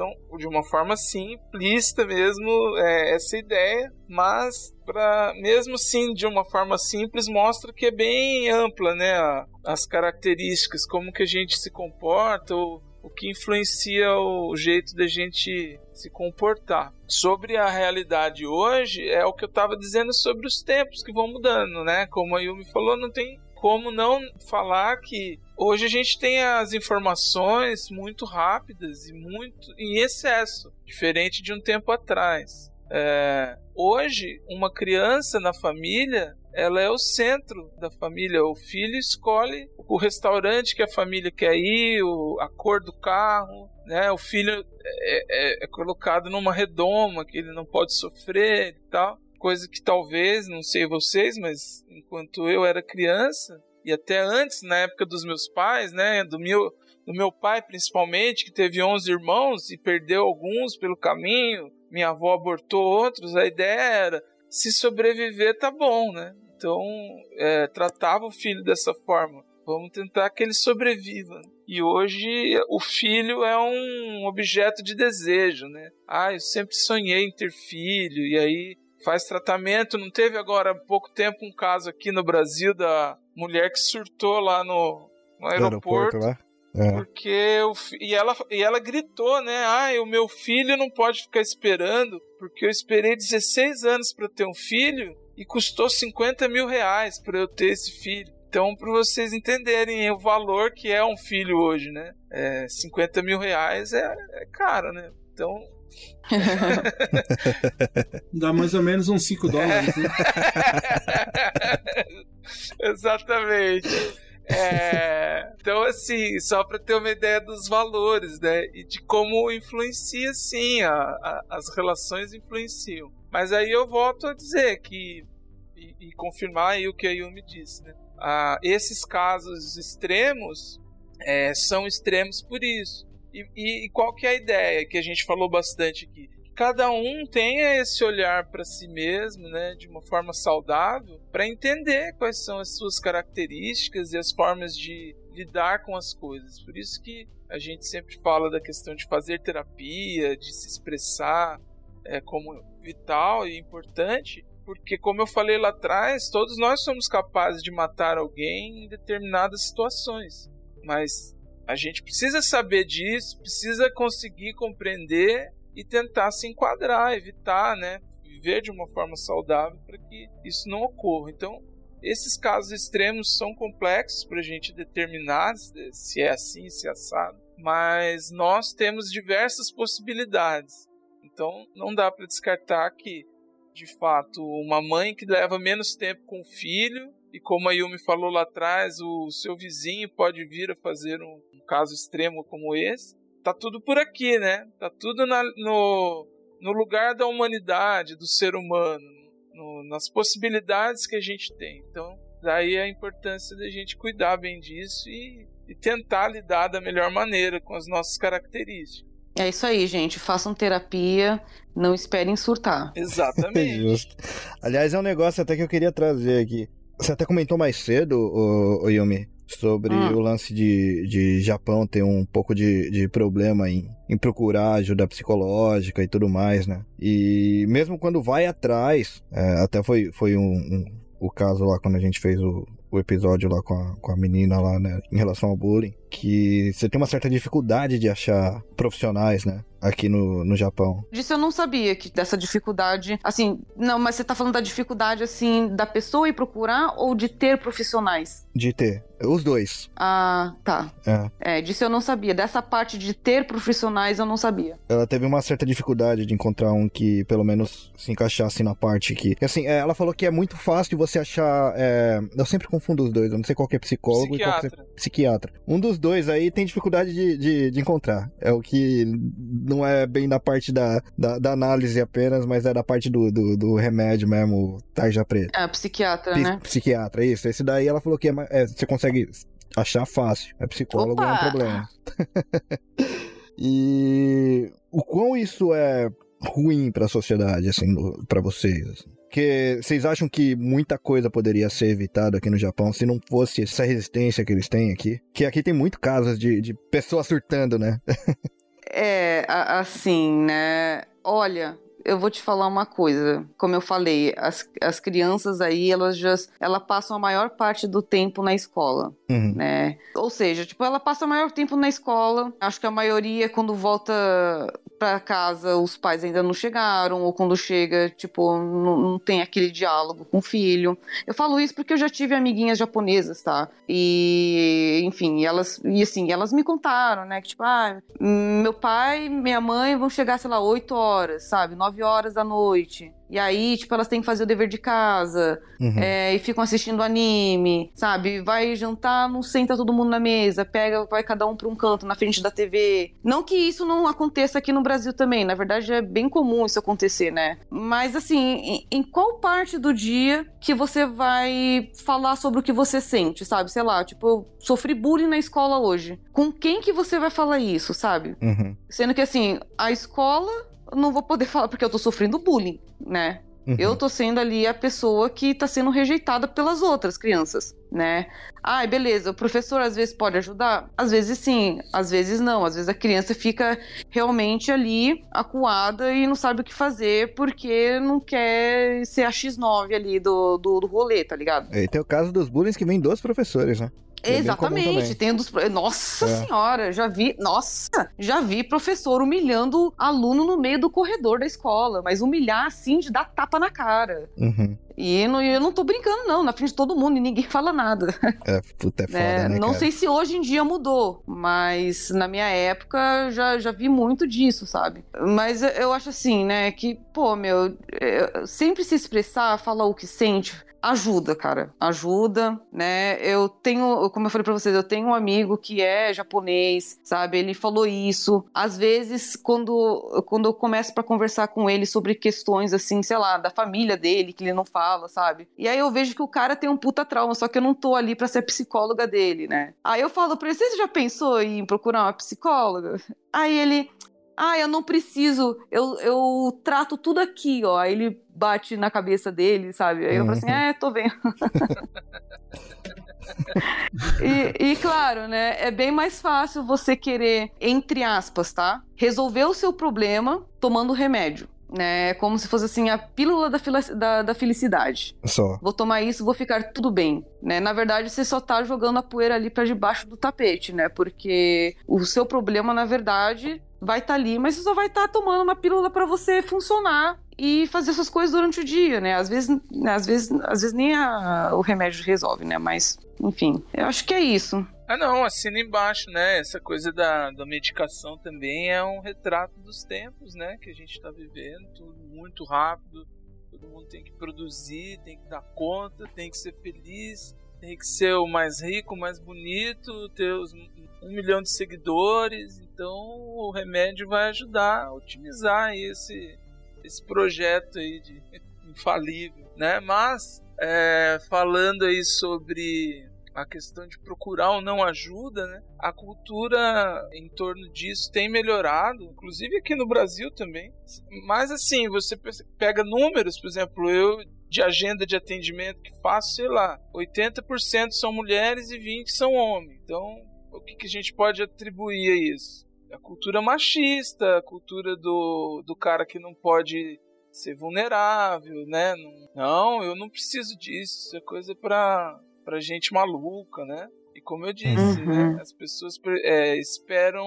Então, de uma forma simplista mesmo, é, essa ideia, mas para mesmo sim de uma forma simples mostra que é bem ampla, né, as características, como que a gente se comporta, ou o que influencia o jeito da gente se comportar. Sobre a realidade hoje, é o que eu estava dizendo sobre os tempos que vão mudando, né? Como a Yumi falou, não tem como não falar que hoje a gente tem as informações muito rápidas e muito em excesso, diferente de um tempo atrás. É, hoje, uma criança na família, ela é o centro da família. O filho escolhe o restaurante que a família quer ir, a cor do carro, né? O filho é, é, é colocado numa redoma que ele não pode sofrer e tal coisa que talvez, não sei vocês, mas enquanto eu era criança, e até antes, na época dos meus pais, né, do meu, do meu pai principalmente, que teve 11 irmãos e perdeu alguns pelo caminho, minha avó abortou outros, a ideia era, se sobreviver tá bom, né? Então, é, tratava o filho dessa forma. Vamos tentar que ele sobreviva. E hoje o filho é um objeto de desejo, né? Ah, eu sempre sonhei em ter filho, e aí faz tratamento. Não teve agora há pouco tempo um caso aqui no Brasil da mulher que surtou lá no, no aeroporto. aeroporto é. Porque o, e, ela, e ela gritou, né? Ah, o meu filho não pode ficar esperando, porque eu esperei 16 anos para ter um filho e custou 50 mil reais para eu ter esse filho. Então, para vocês entenderem o valor que é um filho hoje, né? É, 50 mil reais é, é caro, né? Então, <laughs> Dá mais ou menos uns 5 dólares, né? <laughs> Exatamente. É, então, assim, só para ter uma ideia dos valores, né? E de como influencia, sim, a, a, as relações influenciam. Mas aí eu volto a dizer que, e, e confirmar aí o que a Yumi disse, né? Ah, esses casos extremos é, são extremos por isso. E, e, e, qual que é a ideia que a gente falou bastante aqui? Cada um tenha esse olhar para si mesmo, né, de uma forma saudável, para entender quais são as suas características e as formas de lidar com as coisas. Por isso que a gente sempre fala da questão de fazer terapia, de se expressar é, como vital e importante, porque como eu falei lá atrás, todos nós somos capazes de matar alguém em determinadas situações, mas a gente precisa saber disso, precisa conseguir compreender e tentar se enquadrar, evitar, né, viver de uma forma saudável para que isso não ocorra. Então, esses casos extremos são complexos para a gente determinar se é assim, se é assado, mas nós temos diversas possibilidades. Então, não dá para descartar que, de fato, uma mãe que leva menos tempo com o filho e como a Yumi falou lá atrás, o seu vizinho pode vir a fazer um, caso extremo como esse, tá tudo por aqui, né? Tá tudo na, no, no lugar da humanidade, do ser humano, no, nas possibilidades que a gente tem. Então, daí a importância da gente cuidar bem disso e, e tentar lidar da melhor maneira com as nossas características. É isso aí, gente. Façam terapia, não esperem surtar. Exatamente. <laughs> Justo. Aliás, é um negócio até que eu queria trazer aqui. Você até comentou mais cedo, o, o Yumi, sobre Hum. o lance de, de Japão ter um pouco de, de problema em, em procurar ajuda psicológica e tudo mais, né? E mesmo quando vai atrás, é, até foi, foi um, um- o caso lá quando a gente fez o, o episódio lá com a, com a menina lá, né, em relação ao bullying, que você tem uma certa dificuldade de achar profissionais, né, aqui no, no Japão. Disso eu não sabia, que dessa dificuldade. Assim, não, mas você tá falando da dificuldade, assim, da pessoa ir procurar ou de ter profissionais? De ter. Os dois. Ah, tá. É. É, disso eu não sabia. Dessa parte de ter profissionais eu não sabia. Ela teve uma certa dificuldade de encontrar um que pelo menos se encaixasse na parte que. Assim, é, ela falou que é muito fácil você achar. é, Eu sempre confundo os dois, eu não sei qual que é psicólogo e qual que é Psiquiatra. psiquiatra. Um dos dois aí tem dificuldade de, de, de encontrar. É o que não é bem da parte da, da, da análise apenas, mas é da parte do, do, do remédio mesmo, tarja preta. É, psiquiatra, Psi- né? Psiquiatra, isso. Esse daí ela falou que é, é, você consegue achar fácil. É psicólogo, é um Opa! problema. <laughs> e o quão isso é ruim pra sociedade, assim, pra vocês? assim? Porque vocês acham que muita coisa poderia ser evitada aqui no Japão se não fosse essa resistência que eles têm aqui? Que aqui tem muito casos de, de pessoas surtando, né? <laughs> É, assim, né? Olha, eu vou te falar uma coisa. Como eu falei, as, as crianças aí, elas já ela passam a maior parte do tempo na escola, Uhum. né? Ou seja, tipo, ela passa o maior tempo na escola. Acho que a maioria, quando volta pra casa, os pais ainda não chegaram, ou quando chega, tipo, não, não tem aquele diálogo com o filho. Eu falo isso porque eu já tive amiguinhas japonesas, tá? E, enfim, elas, e assim, elas me contaram, né? Que, tipo, ah, meu pai e minha mãe vão chegar, sei lá, 8 horas, sabe? 9 horas da noite. E aí, tipo, elas têm que fazer o dever de casa, Uhum. é, e ficam assistindo anime, sabe? Vai jantar, não senta todo mundo na mesa, pega, vai cada um pra um canto na frente da TV. Não que isso não aconteça aqui no Brasil também, na verdade é bem comum isso acontecer, né? Mas assim, em, em qual parte do dia que você vai falar sobre o que você sente, sabe? Sei lá, tipo, eu sofri bullying na escola hoje. Com quem que você vai falar isso, sabe? Uhum. Sendo que assim, a escola não vou poder falar porque eu tô sofrendo bullying, né? Uhum. Eu tô sendo ali a pessoa que tá sendo rejeitada pelas outras crianças, né? Ai, beleza, o professor às vezes pode ajudar? Às vezes sim, às vezes não. Às vezes a criança fica realmente ali acuada e não sabe o que fazer porque não quer ser a X9 ali do, do, do rolê, tá ligado? E tem o caso dos bullying que vem dos professores, né? É. Exatamente, tem dos. Nossa É. senhora, já vi. Nossa, já vi professor humilhando aluno no meio do corredor da escola, mas humilhar assim de dar tapa na cara. Uhum. E não- eu não tô brincando, não, na frente de todo mundo e ninguém <laughs> fala nada. É, puta, é foda, né? né, não cara? sei se hoje em dia mudou, mas na minha época eu já, já vi muito disso, sabe? Mas eu- eu acho assim, né, que, pô, meu, é, sempre se expressar, falar o que sente. Ajuda, cara. Ajuda, né? Eu tenho, como eu falei pra vocês, eu tenho um amigo que é japonês, sabe? Ele falou isso. Às vezes, quando, quando eu começo pra conversar com ele sobre questões, assim, sei lá, da família dele, que ele não fala, sabe? E aí eu vejo que o cara tem um puta trauma, só que eu não tô ali pra ser psicóloga dele, né? Aí eu falo pra ele, você já pensou em procurar uma psicóloga? Aí ele, ah, eu não preciso, eu, eu trato tudo aqui, ó. Aí ele bate na cabeça dele, sabe? Aí eu falo assim, Uhum. é, tô vendo. <laughs> e, e, claro, né? É bem mais fácil você querer, entre aspas, tá? Resolver o seu problema tomando remédio. Né, É como se fosse assim a pílula da, da- da felicidade. Só. Vou tomar isso, vou ficar tudo bem, né? Na verdade, você só tá jogando a poeira ali pra debaixo do tapete, né? Porque o seu problema, na verdade, vai estar ali, mas você só vai estar tomando uma pílula pra você funcionar e fazer suas coisas durante o dia, né? Às vezes, às vezes, às vezes nem a- o remédio resolve, né? Mas, enfim, eu acho que é isso. Ah, não, assina embaixo, né? Essa coisa da, da medicação também é um retrato dos tempos, né? Que a gente tá vivendo, tudo muito rápido, todo mundo tem que produzir, tem que dar conta, tem que ser feliz, tem que ser o mais rico, o mais bonito, ter os, um milhão de seguidores. Então o remédio vai ajudar a otimizar esse, esse projeto aí de <laughs> infalível, né? Mas é, falando aí sobre a questão de procurar ou não ajuda, né? A cultura em torno disso tem melhorado, inclusive aqui no Brasil também. Mas assim, você pe- pega números, por exemplo, eu de agenda de atendimento que faço, sei lá, 80% são mulheres e 20% são homens. Então, o que, que a gente pode atribuir a isso? A cultura machista, a cultura do, do cara que não pode ser vulnerável, né? Não, eu não preciso disso, isso é coisa pra, pra gente maluca, né? E como eu disse, Uhum. né, as pessoas é, esperam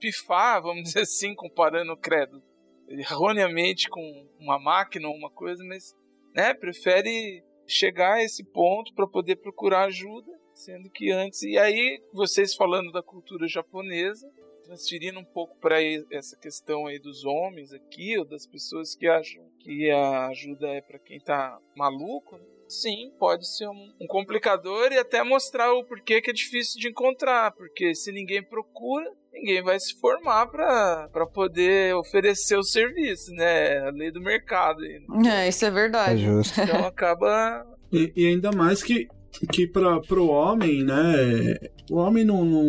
pifar, vamos <laughs> dizer assim, comparando o credo erroneamente com uma máquina ou uma coisa, mas né, prefere chegar a esse ponto para poder procurar ajuda, sendo que antes e aí vocês falando da cultura japonesa, transferindo um pouco para essa questão aí dos homens aqui ou das pessoas que acham que a ajuda é para quem tá maluco, né? sim, pode ser um, um complicador e até mostrar o porquê que é difícil de encontrar, porque se ninguém procura, ninguém vai se formar para poder oferecer o serviço, né? A lei do mercado. aí, né? É, isso é É verdade. justo. Então acaba. E, e ainda mais que, que para o homem, né? O homem não, não,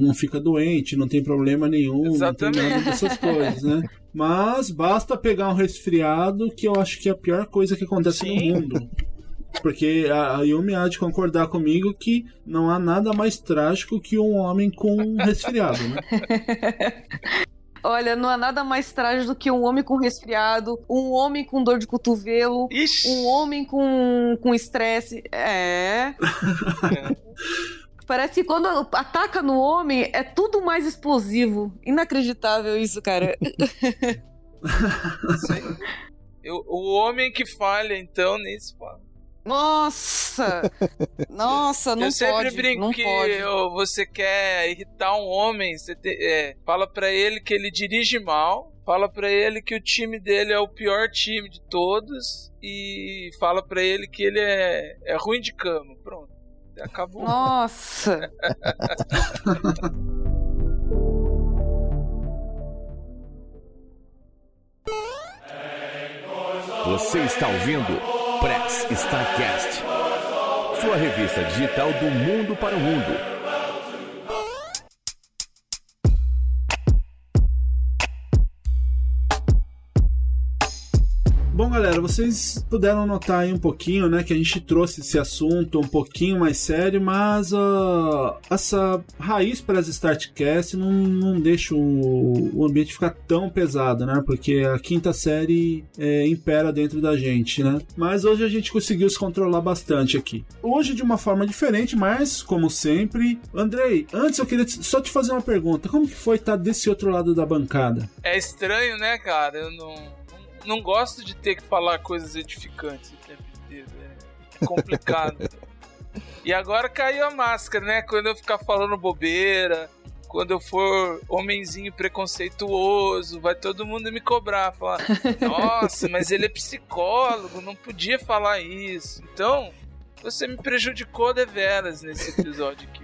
não fica doente, não tem problema nenhum, Exatamente. não tem nada dessas coisas, né? Mas basta pegar um resfriado que eu acho que é a pior coisa que acontece Sim. no mundo. Porque a a Yumi há de concordar comigo que não há nada mais trágico que um homem com um resfriado, né? <laughs> Olha, não há nada mais trágico do que um homem com resfriado, um homem com dor de cotovelo, Ixi! um homem com com estresse. É. <laughs> Parece que quando ataca no homem é tudo mais explosivo. Inacreditável isso, cara. <laughs> Sim. Eu- o homem que falha, então, nisso. fala. Nossa! Nossa, não eu sempre pode. brinco não que pode. você quer irritar um homem, você te- é, fala pra ele que ele dirige mal, fala pra ele que o time dele é o pior time de todos e fala pra ele que ele é, é ruim de cama. Pronto. Acabou. Nossa! Você está ouvindo Press Starcast, sua revista digital do mundo para o mundo. Galera, vocês puderam notar aí um pouquinho, né, que a gente trouxe esse assunto um pouquinho mais sério, mas ah, essa raiz para as Startcast não, não deixa o, o ambiente ficar tão pesado, né, porque a quinta série é, impera dentro da gente, né. Mas hoje a gente conseguiu se controlar bastante aqui. Hoje de uma forma diferente, mas como sempre, Andrei, antes eu queria só te fazer uma pergunta: como que foi estar desse outro lado da bancada? É estranho, né, cara? Eu não, não, gosto de ter que falar coisas edificantes o tempo inteiro. É complicado. <laughs> e agora caiu a máscara, né? Quando eu ficar falando bobeira, quando eu for homenzinho preconceituoso, vai todo mundo me cobrar. Falar, <laughs> nossa, mas ele é psicólogo, não podia falar isso. Então, você me prejudicou deveras nesse episódio aqui?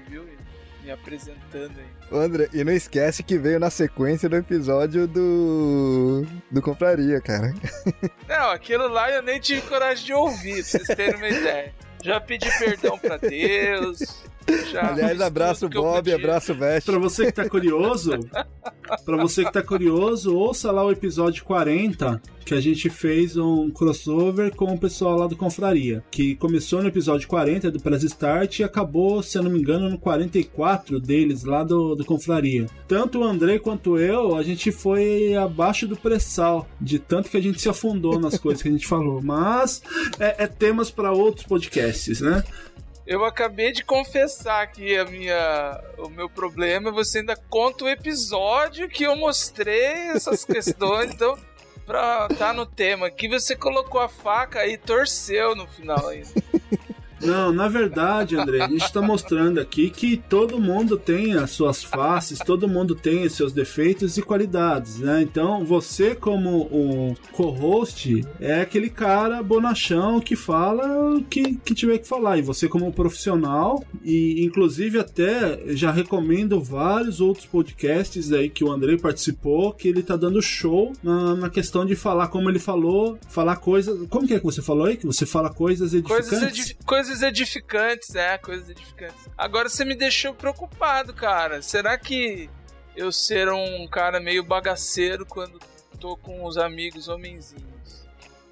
Me apresentando aí. André, e não esquece que veio na sequência do episódio do. do Compraria, cara. <laughs> Não, aquilo lá eu nem tive coragem de ouvir, pra vocês terem uma ideia. Já pedi perdão pra Deus. Já Aliás, abraço Bob, abraço Veste. Pra você que tá curioso, pra você que tá curioso, ouça lá o episódio 40, que a gente fez um crossover com o pessoal lá do Confraria, que começou no episódio 40 do Press Start e acabou, se eu não me engano, no 44 deles lá do, do Confraria. Tanto o André quanto eu, a gente foi abaixo do pré-sal, de tanto que a gente se afundou nas coisas que a gente falou. Mas é, é temas pra outros podcasts, né? Eu acabei de confessar que a minha, o meu problema é você ainda conta o episódio que eu mostrei essas <laughs> questões, então pra tá no tema aqui você colocou a faca e torceu no final ainda. Não, na verdade, André, a gente está mostrando aqui que todo mundo tem as suas faces, todo mundo tem os seus defeitos e qualidades, né? Então, você como um co-host é aquele cara bonachão que fala o que, que tiver que falar. E você como profissional, e inclusive até já recomendo vários outros podcasts aí que o André participou, que ele tá dando show na, na questão de falar como ele falou, falar coisas... Como que é que você falou aí? Que você fala coisas edificantes? Coisas, edif- coisas edificantes, é, coisas edificantes. Agora você me deixou preocupado, cara. Será que eu ser um cara meio bagaceiro quando tô com os amigos homenzinhos?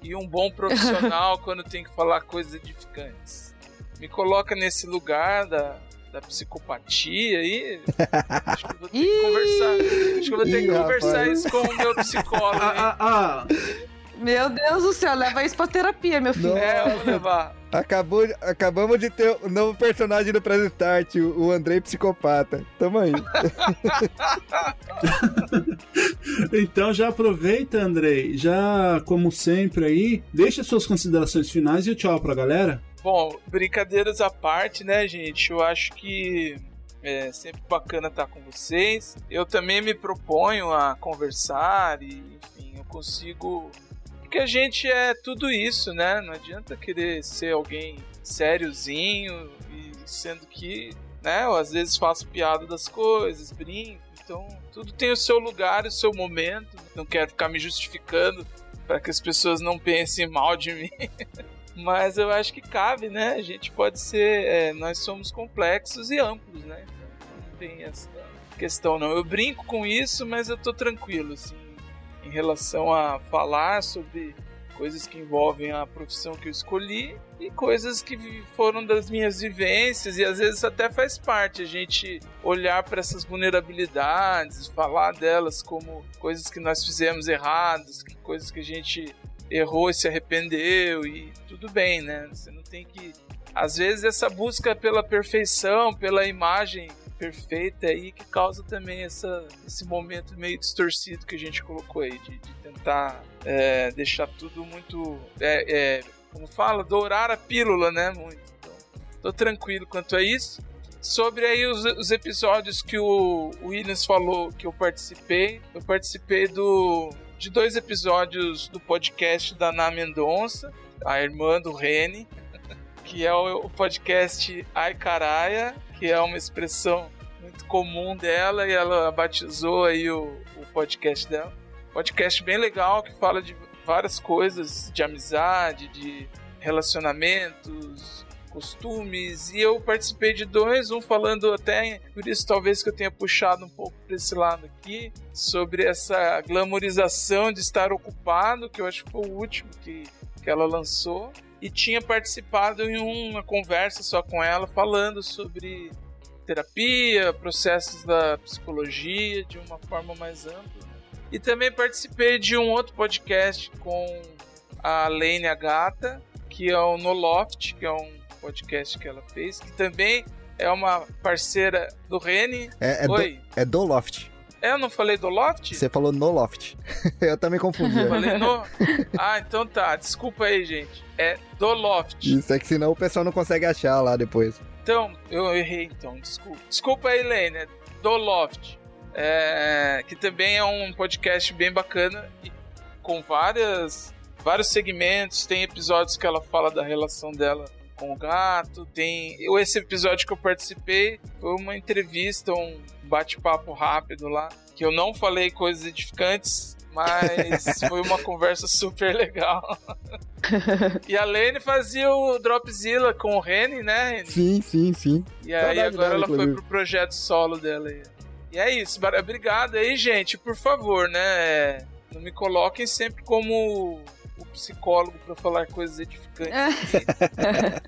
e um bom profissional <laughs> quando tem que falar coisas edificantes. Me coloca nesse lugar da, da psicopatia aí. Acho que eu vou ter que <laughs> conversar. Acho que eu vou ter Ih, que conversar rapaz. isso com o meu psicólogo. <laughs> hein? Ah, ah, ah, Meu Deus do céu, leva isso pra terapia, meu filho. É, eu vou levar. Acabou, acabamos de ter o novo personagem do Press Start, o o Andrei Psicopata. Tamo aí. <laughs> então já aproveita, Andrei. Já, como sempre aí, deixa suas considerações finais e o tchau pra galera. Bom, brincadeiras à parte, né, gente? Eu acho que é sempre bacana estar com vocês. Eu também me proponho a conversar e, enfim, eu consigo. Porque a gente é tudo isso, né? Não adianta querer ser alguém sériozinho e sendo que, né? Eu às vezes faço piada das coisas, brinco. Então, tudo tem o seu lugar, o seu momento. Não quero ficar me justificando para que as pessoas não pensem mal de mim. <laughs> Mas eu acho que cabe, né? A gente pode ser. é, nós somos complexos e amplos, né? Então não tem essa questão, não. Eu brinco com isso, mas eu tô tranquilo, assim, em relação a falar sobre coisas que envolvem a profissão que eu escolhi e coisas que foram das minhas vivências e às vezes até faz parte a gente olhar para essas vulnerabilidades, falar delas como coisas que nós fizemos erradas, que coisas que a gente errou e se arrependeu e tudo bem, né? Você não tem que. Às vezes essa busca pela perfeição, pela imagem perfeita aí que causa também essa, esse momento meio distorcido que a gente colocou aí, de, de tentar é, deixar tudo muito. É, é, como fala? Dourar a pílula, né? Muito. Então, tô tranquilo quanto a isso. Sobre aí os, os episódios que o Williams falou que eu participei, eu participei do de dois episódios do podcast da Ana Mendonça, a irmã do Rene, <laughs> que é o, o podcast Ai Caraia, que é uma expressão muito comum dela e ela batizou aí o, o podcast dela. Podcast bem legal que fala de várias coisas de amizade, de relacionamentos, costumes e eu participei de dois, um falando até por isso talvez que eu tenha puxado um pouco para esse lado aqui sobre essa glamorização de estar ocupado, que eu acho que foi o último que, que ela lançou e tinha participado em uma conversa só com ela falando sobre terapia, processos da psicologia de uma forma mais ampla. E também participei de um outro podcast com a Lane Agata, que é o No Loft, que é um podcast que ela fez, que também é uma parceira do Rene. É, é, do, Oi. é do Loft. É, eu não falei do Loft? Você falou no Loft. <laughs> Eu também confundi. Eu falei no. Ah, então tá. Desculpa aí, gente. É do Loft. Isso é que senão o pessoal não consegue achar lá depois. Então, eu errei então, desculpa. Desculpa aí, Lane, é do Loft. É, que também é um podcast bem bacana com várias, vários segmentos. Tem episódios que ela fala da relação dela com o gato. Tem. eu- Esse episódio que eu participei foi uma entrevista, um bate-papo rápido lá. Que eu não falei coisas edificantes, mas <laughs> foi uma conversa super legal. <laughs> e a Lene fazia o Dropzilla com o Reni, né, Reni? Sim, sim, sim. E aí agora ela foi pro projeto solo dela aí. E é isso, obrigado aí, gente. Por favor, né? Não me coloquem sempre como o psicólogo pra falar coisas edificantes. aqui,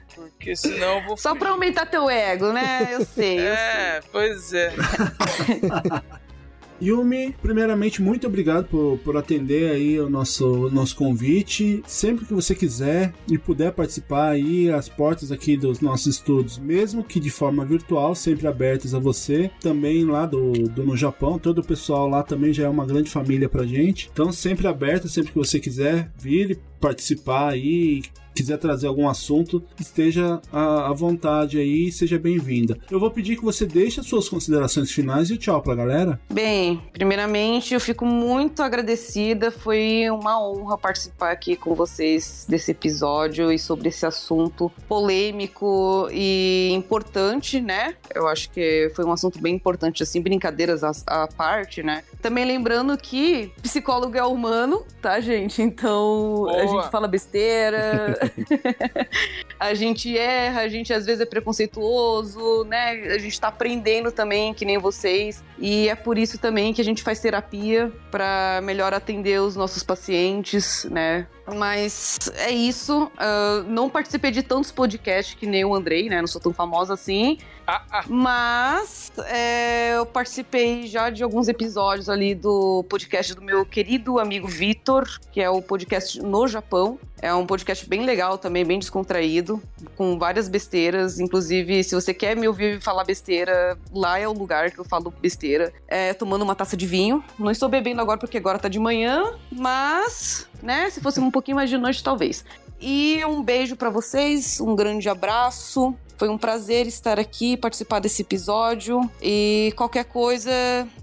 <laughs> porque senão eu vou. Só pra aumentar teu ego, né? Eu sei. eu sei. É, pois é. <laughs> Yumi, primeiramente, muito obrigado por, por atender aí o nosso, o nosso convite. Sempre que você quiser e puder participar aí, as portas aqui dos nossos estudos, mesmo que de forma virtual, sempre abertas a você. Também lá do, do no Japão, todo o pessoal lá também já é uma grande família pra gente. Então, sempre aberta, sempre que você quiser vir e participar aí, quiser trazer algum assunto, esteja à, à vontade aí e seja bem-vinda. Eu vou pedir que você deixe as suas considerações finais e tchau pra galera. Bem, primeiramente eu fico muito agradecida. Foi uma honra participar aqui com vocês desse episódio e sobre esse assunto polêmico e importante, né? Eu acho que foi um assunto bem importante, assim, brincadeiras à, à parte, né? Também lembrando que psicólogo é humano, tá, gente? Então a Boa. gente fala besteira. <laughs> <laughs> a gente erra, a gente às vezes é preconceituoso, né? A gente tá aprendendo também, que nem vocês. E é por isso também que a gente faz terapia para melhor atender os nossos pacientes, né? Mas é isso. Uh, não participei de tantos podcasts que nem o Andrei, né? Não sou tão famosa assim. Ah, ah. Mas é, eu participei já de alguns episódios ali do podcast do meu querido amigo Vitor, que é o podcast no Japão. É um podcast bem legal também, bem descontraído, com várias besteiras. Inclusive, se você quer me ouvir falar besteira, lá é o lugar que eu falo besteira. É tomando uma taça de vinho. Não estou bebendo agora porque agora tá de manhã, mas, né, se fosse um pouquinho mais de noite, talvez. E um beijo para vocês, um grande abraço. Foi um prazer estar aqui, participar desse episódio. E qualquer coisa,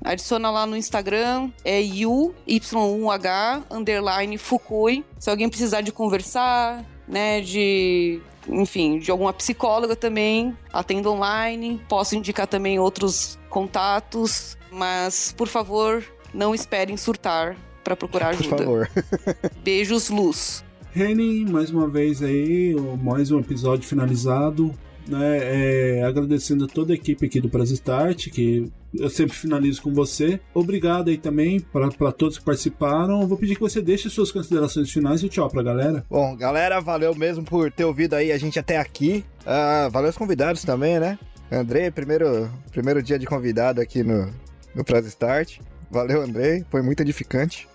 adiciona lá no Instagram, é Y1H, underline Fukui. Se alguém precisar de conversar, né, de enfim, de alguma psicóloga também, atendo online, posso indicar também outros contatos, mas por favor, não esperem surtar para procurar ajuda. Por favor. <laughs> Beijos, luz. Reni, mais uma vez aí, mais um episódio finalizado. Né, é, agradecendo a toda a equipe aqui do Prazo Start, que eu sempre finalizo com você. Obrigado aí também para todos que participaram. Vou pedir que você deixe suas considerações finais e tchau pra galera. Bom, galera, valeu mesmo por ter ouvido aí a gente até aqui. Uh, valeu os convidados também, né? Andrei, primeiro, primeiro dia de convidado aqui no, no Prazo Start. Valeu, Andrei, foi muito edificante.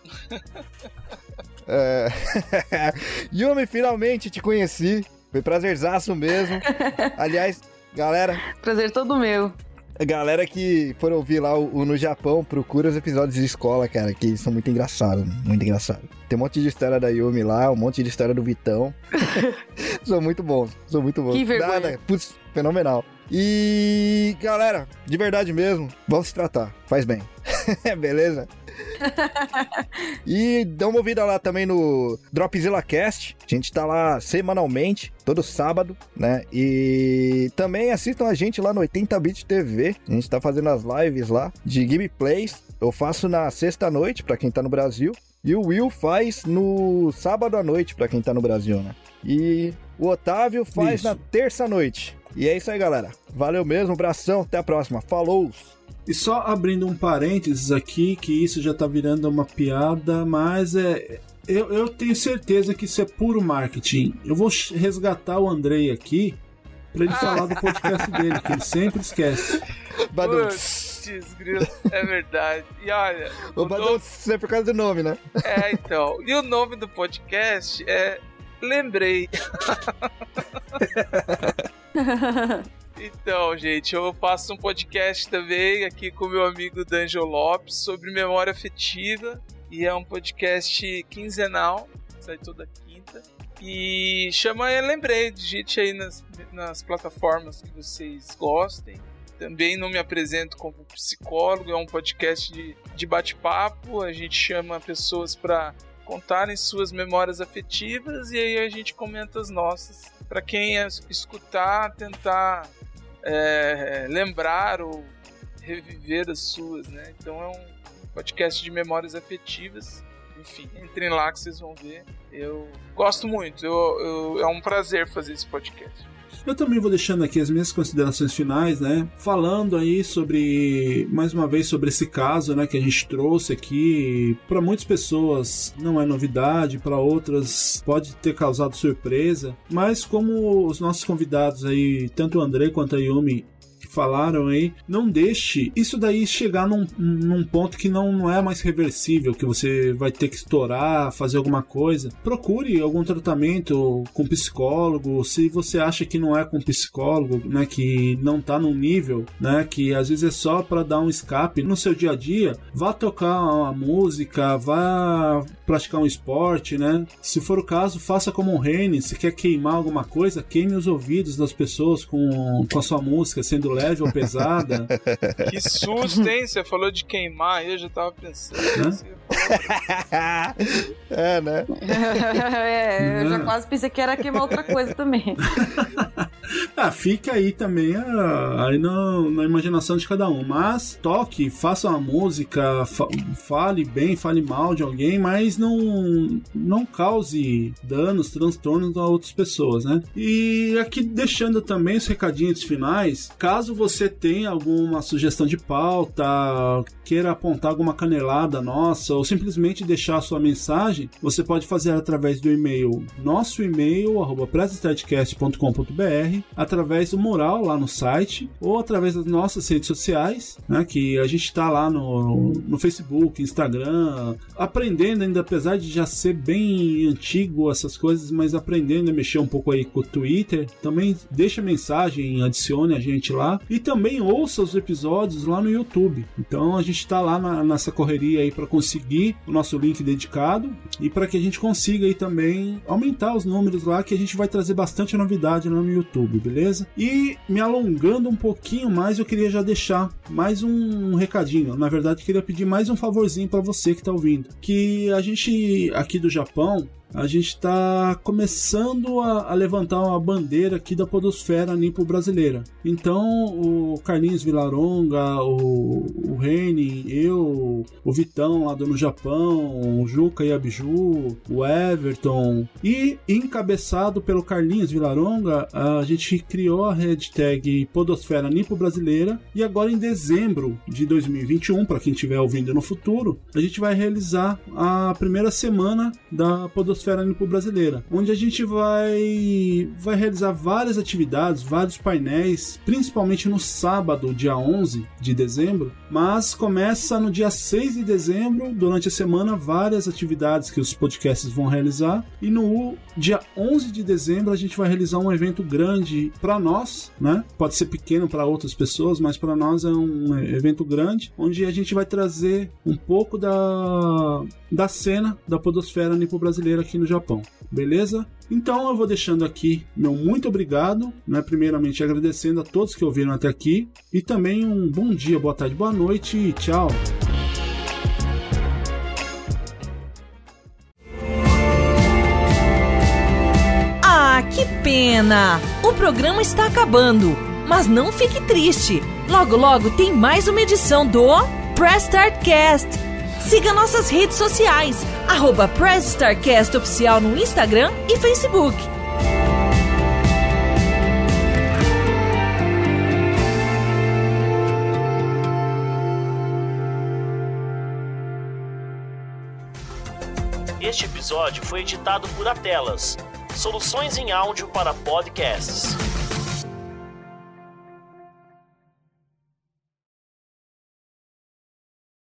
<laughs> é... <laughs> Yumi, finalmente te conheci. Foi prazerzaço mesmo. <laughs> Aliás, galera. Prazer todo meu. Galera que for ouvir lá o, o, No Japão, procura os episódios de escola, cara, que são muito engraçados, muito engraçados. Tem um monte de história da Yumi lá, um monte de história do Vitão. <laughs> são muito bons, são muito bons. Que vergonha. Nada, putz, fenomenal. E, galera, de verdade mesmo, vamos se tratar, faz bem. <laughs> Beleza? <laughs> e dá uma ouvida lá também no Dropzilla Cast. A gente tá lá semanalmente, todo sábado, né? E também assistam a gente lá no 80bit TV. A gente tá fazendo as lives lá de gameplays. Eu faço na sexta noite para quem tá no Brasil. E o Will faz no sábado à noite para quem tá no Brasil, né? E o Otávio faz isso. na terça noite. E é isso aí, galera. Valeu mesmo, abração, até a próxima. Falou! E só abrindo um parênteses aqui, que isso já tá virando uma piada, mas é. Eu, eu tenho certeza que isso é puro marketing. Eu vou resgatar o Andrei aqui para ele falar do podcast dele, que ele sempre esquece. <laughs> Grilo, é verdade. E olha. O, o nome... é por causa do nome, né? É, então. E o nome do podcast é Lembrei. <laughs> <laughs> Então, gente, eu faço um podcast também aqui com meu amigo Danjo Lopes sobre memória afetiva. E é um podcast quinzenal, sai toda quinta. E chama Eu Lembrei, digite aí nas, nas plataformas que vocês gostem. Também não me apresento como psicólogo, é um podcast de, de bate-papo. A gente chama pessoas para contarem suas memórias afetivas e aí a gente comenta as nossas. Para quem escutar, tentar é, lembrar ou reviver as suas, né? Então é um podcast de memórias afetivas. Enfim, entrem lá que vocês vão ver. Eu gosto muito, eu, eu, é um prazer fazer esse podcast. Eu também vou deixando aqui as minhas considerações finais, né? Falando aí sobre, mais uma vez, sobre esse caso, né, que a gente trouxe aqui. Para muitas pessoas não é novidade, para outras pode ter causado surpresa, mas como os nossos convidados aí, tanto o André quanto a Yumi, falaram aí, não deixe isso daí chegar num, num ponto que não, não é mais reversível, que você vai ter que estourar, fazer alguma coisa. Procure algum tratamento com psicólogo, se você acha que não é com psicólogo, né, que não tá num nível, né, que às vezes é só para dar um escape no seu dia a dia, vá tocar uma música, vá praticar um esporte, né? Se for o caso, faça como um Rene, se quer queimar alguma coisa, queime os ouvidos das pessoas com, com a sua música, sendo leve leve ou pesada. <laughs> Que susto, hein? Você falou de queimar, eu já tava pensando. <laughs> é, né? <laughs> é, eu já quase pensei que era queimar outra coisa também. ah, fica aí também a, aí na, na, imaginação de cada um. Mas toque, faça uma música, fa, fale bem, fale mal de alguém, mas não, não cause danos, transtornos a outras pessoas, né? E aqui deixando também os recadinhos finais, caso você tenha alguma sugestão de pauta, queira apontar alguma canelada nossa, ou simplesmente deixar a sua mensagem, você pode fazer através do e-mail, nosso e-mail, arroba através do mural lá no site, ou através das nossas redes sociais, né, que a gente está lá no, no Facebook, Instagram, aprendendo ainda, apesar de já ser bem antigo essas coisas, mas aprendendo a mexer um pouco aí com o Twitter, também deixa mensagem, adicione a gente lá, e também ouça os episódios lá no YouTube. Então a gente está lá na, nessa correria aí para conseguir o nosso link dedicado e para que a gente consiga aí também aumentar os números lá, que a gente vai trazer bastante novidade lá no YouTube, beleza? E me alongando um pouquinho mais, eu queria já deixar mais um recadinho. Na verdade, queria pedir mais um favorzinho para você que está ouvindo, que a gente aqui do Japão a gente está começando a, a, levantar uma bandeira aqui da podosfera nipo brasileira. Então, o Carlinhos Vilaronga, o, o eu, o Vitão lá do no Japão, o Juca e a Biju, o Everton, e encabeçado pelo Carlinhos Vilaronga, a gente criou a hashtag Podosfera Nipo Brasileira e agora em dezembro de 2021, para quem estiver ouvindo no futuro, a gente vai realizar a primeira semana da Podosfera Podosfera Nipo Brasileira, onde a gente vai, vai realizar várias atividades, vários painéis, principalmente no sábado, dia 11 de dezembro, mas começa no dia 6 de dezembro, durante a semana, várias atividades que os podcasts vão realizar, e no dia 11 de dezembro a gente vai realizar um evento grande para nós, né? Pode ser pequeno para outras pessoas, mas para nós é um evento grande, onde a gente vai trazer um pouco da, da cena da podosfera nipo brasileira aqui no Japão, beleza? Então eu vou deixando aqui meu muito obrigado, né? Primeiramente agradecendo a todos que ouviram até aqui e também um bom dia, boa tarde, boa noite e tchau. Ah, que pena! O programa está acabando, mas não fique triste. Logo logo tem mais uma edição do Press Start Cast Siga nossas redes sociais, arroba Oficial no Instagram e Facebook. Este episódio foi editado por Atelas, soluções em áudio para podcasts.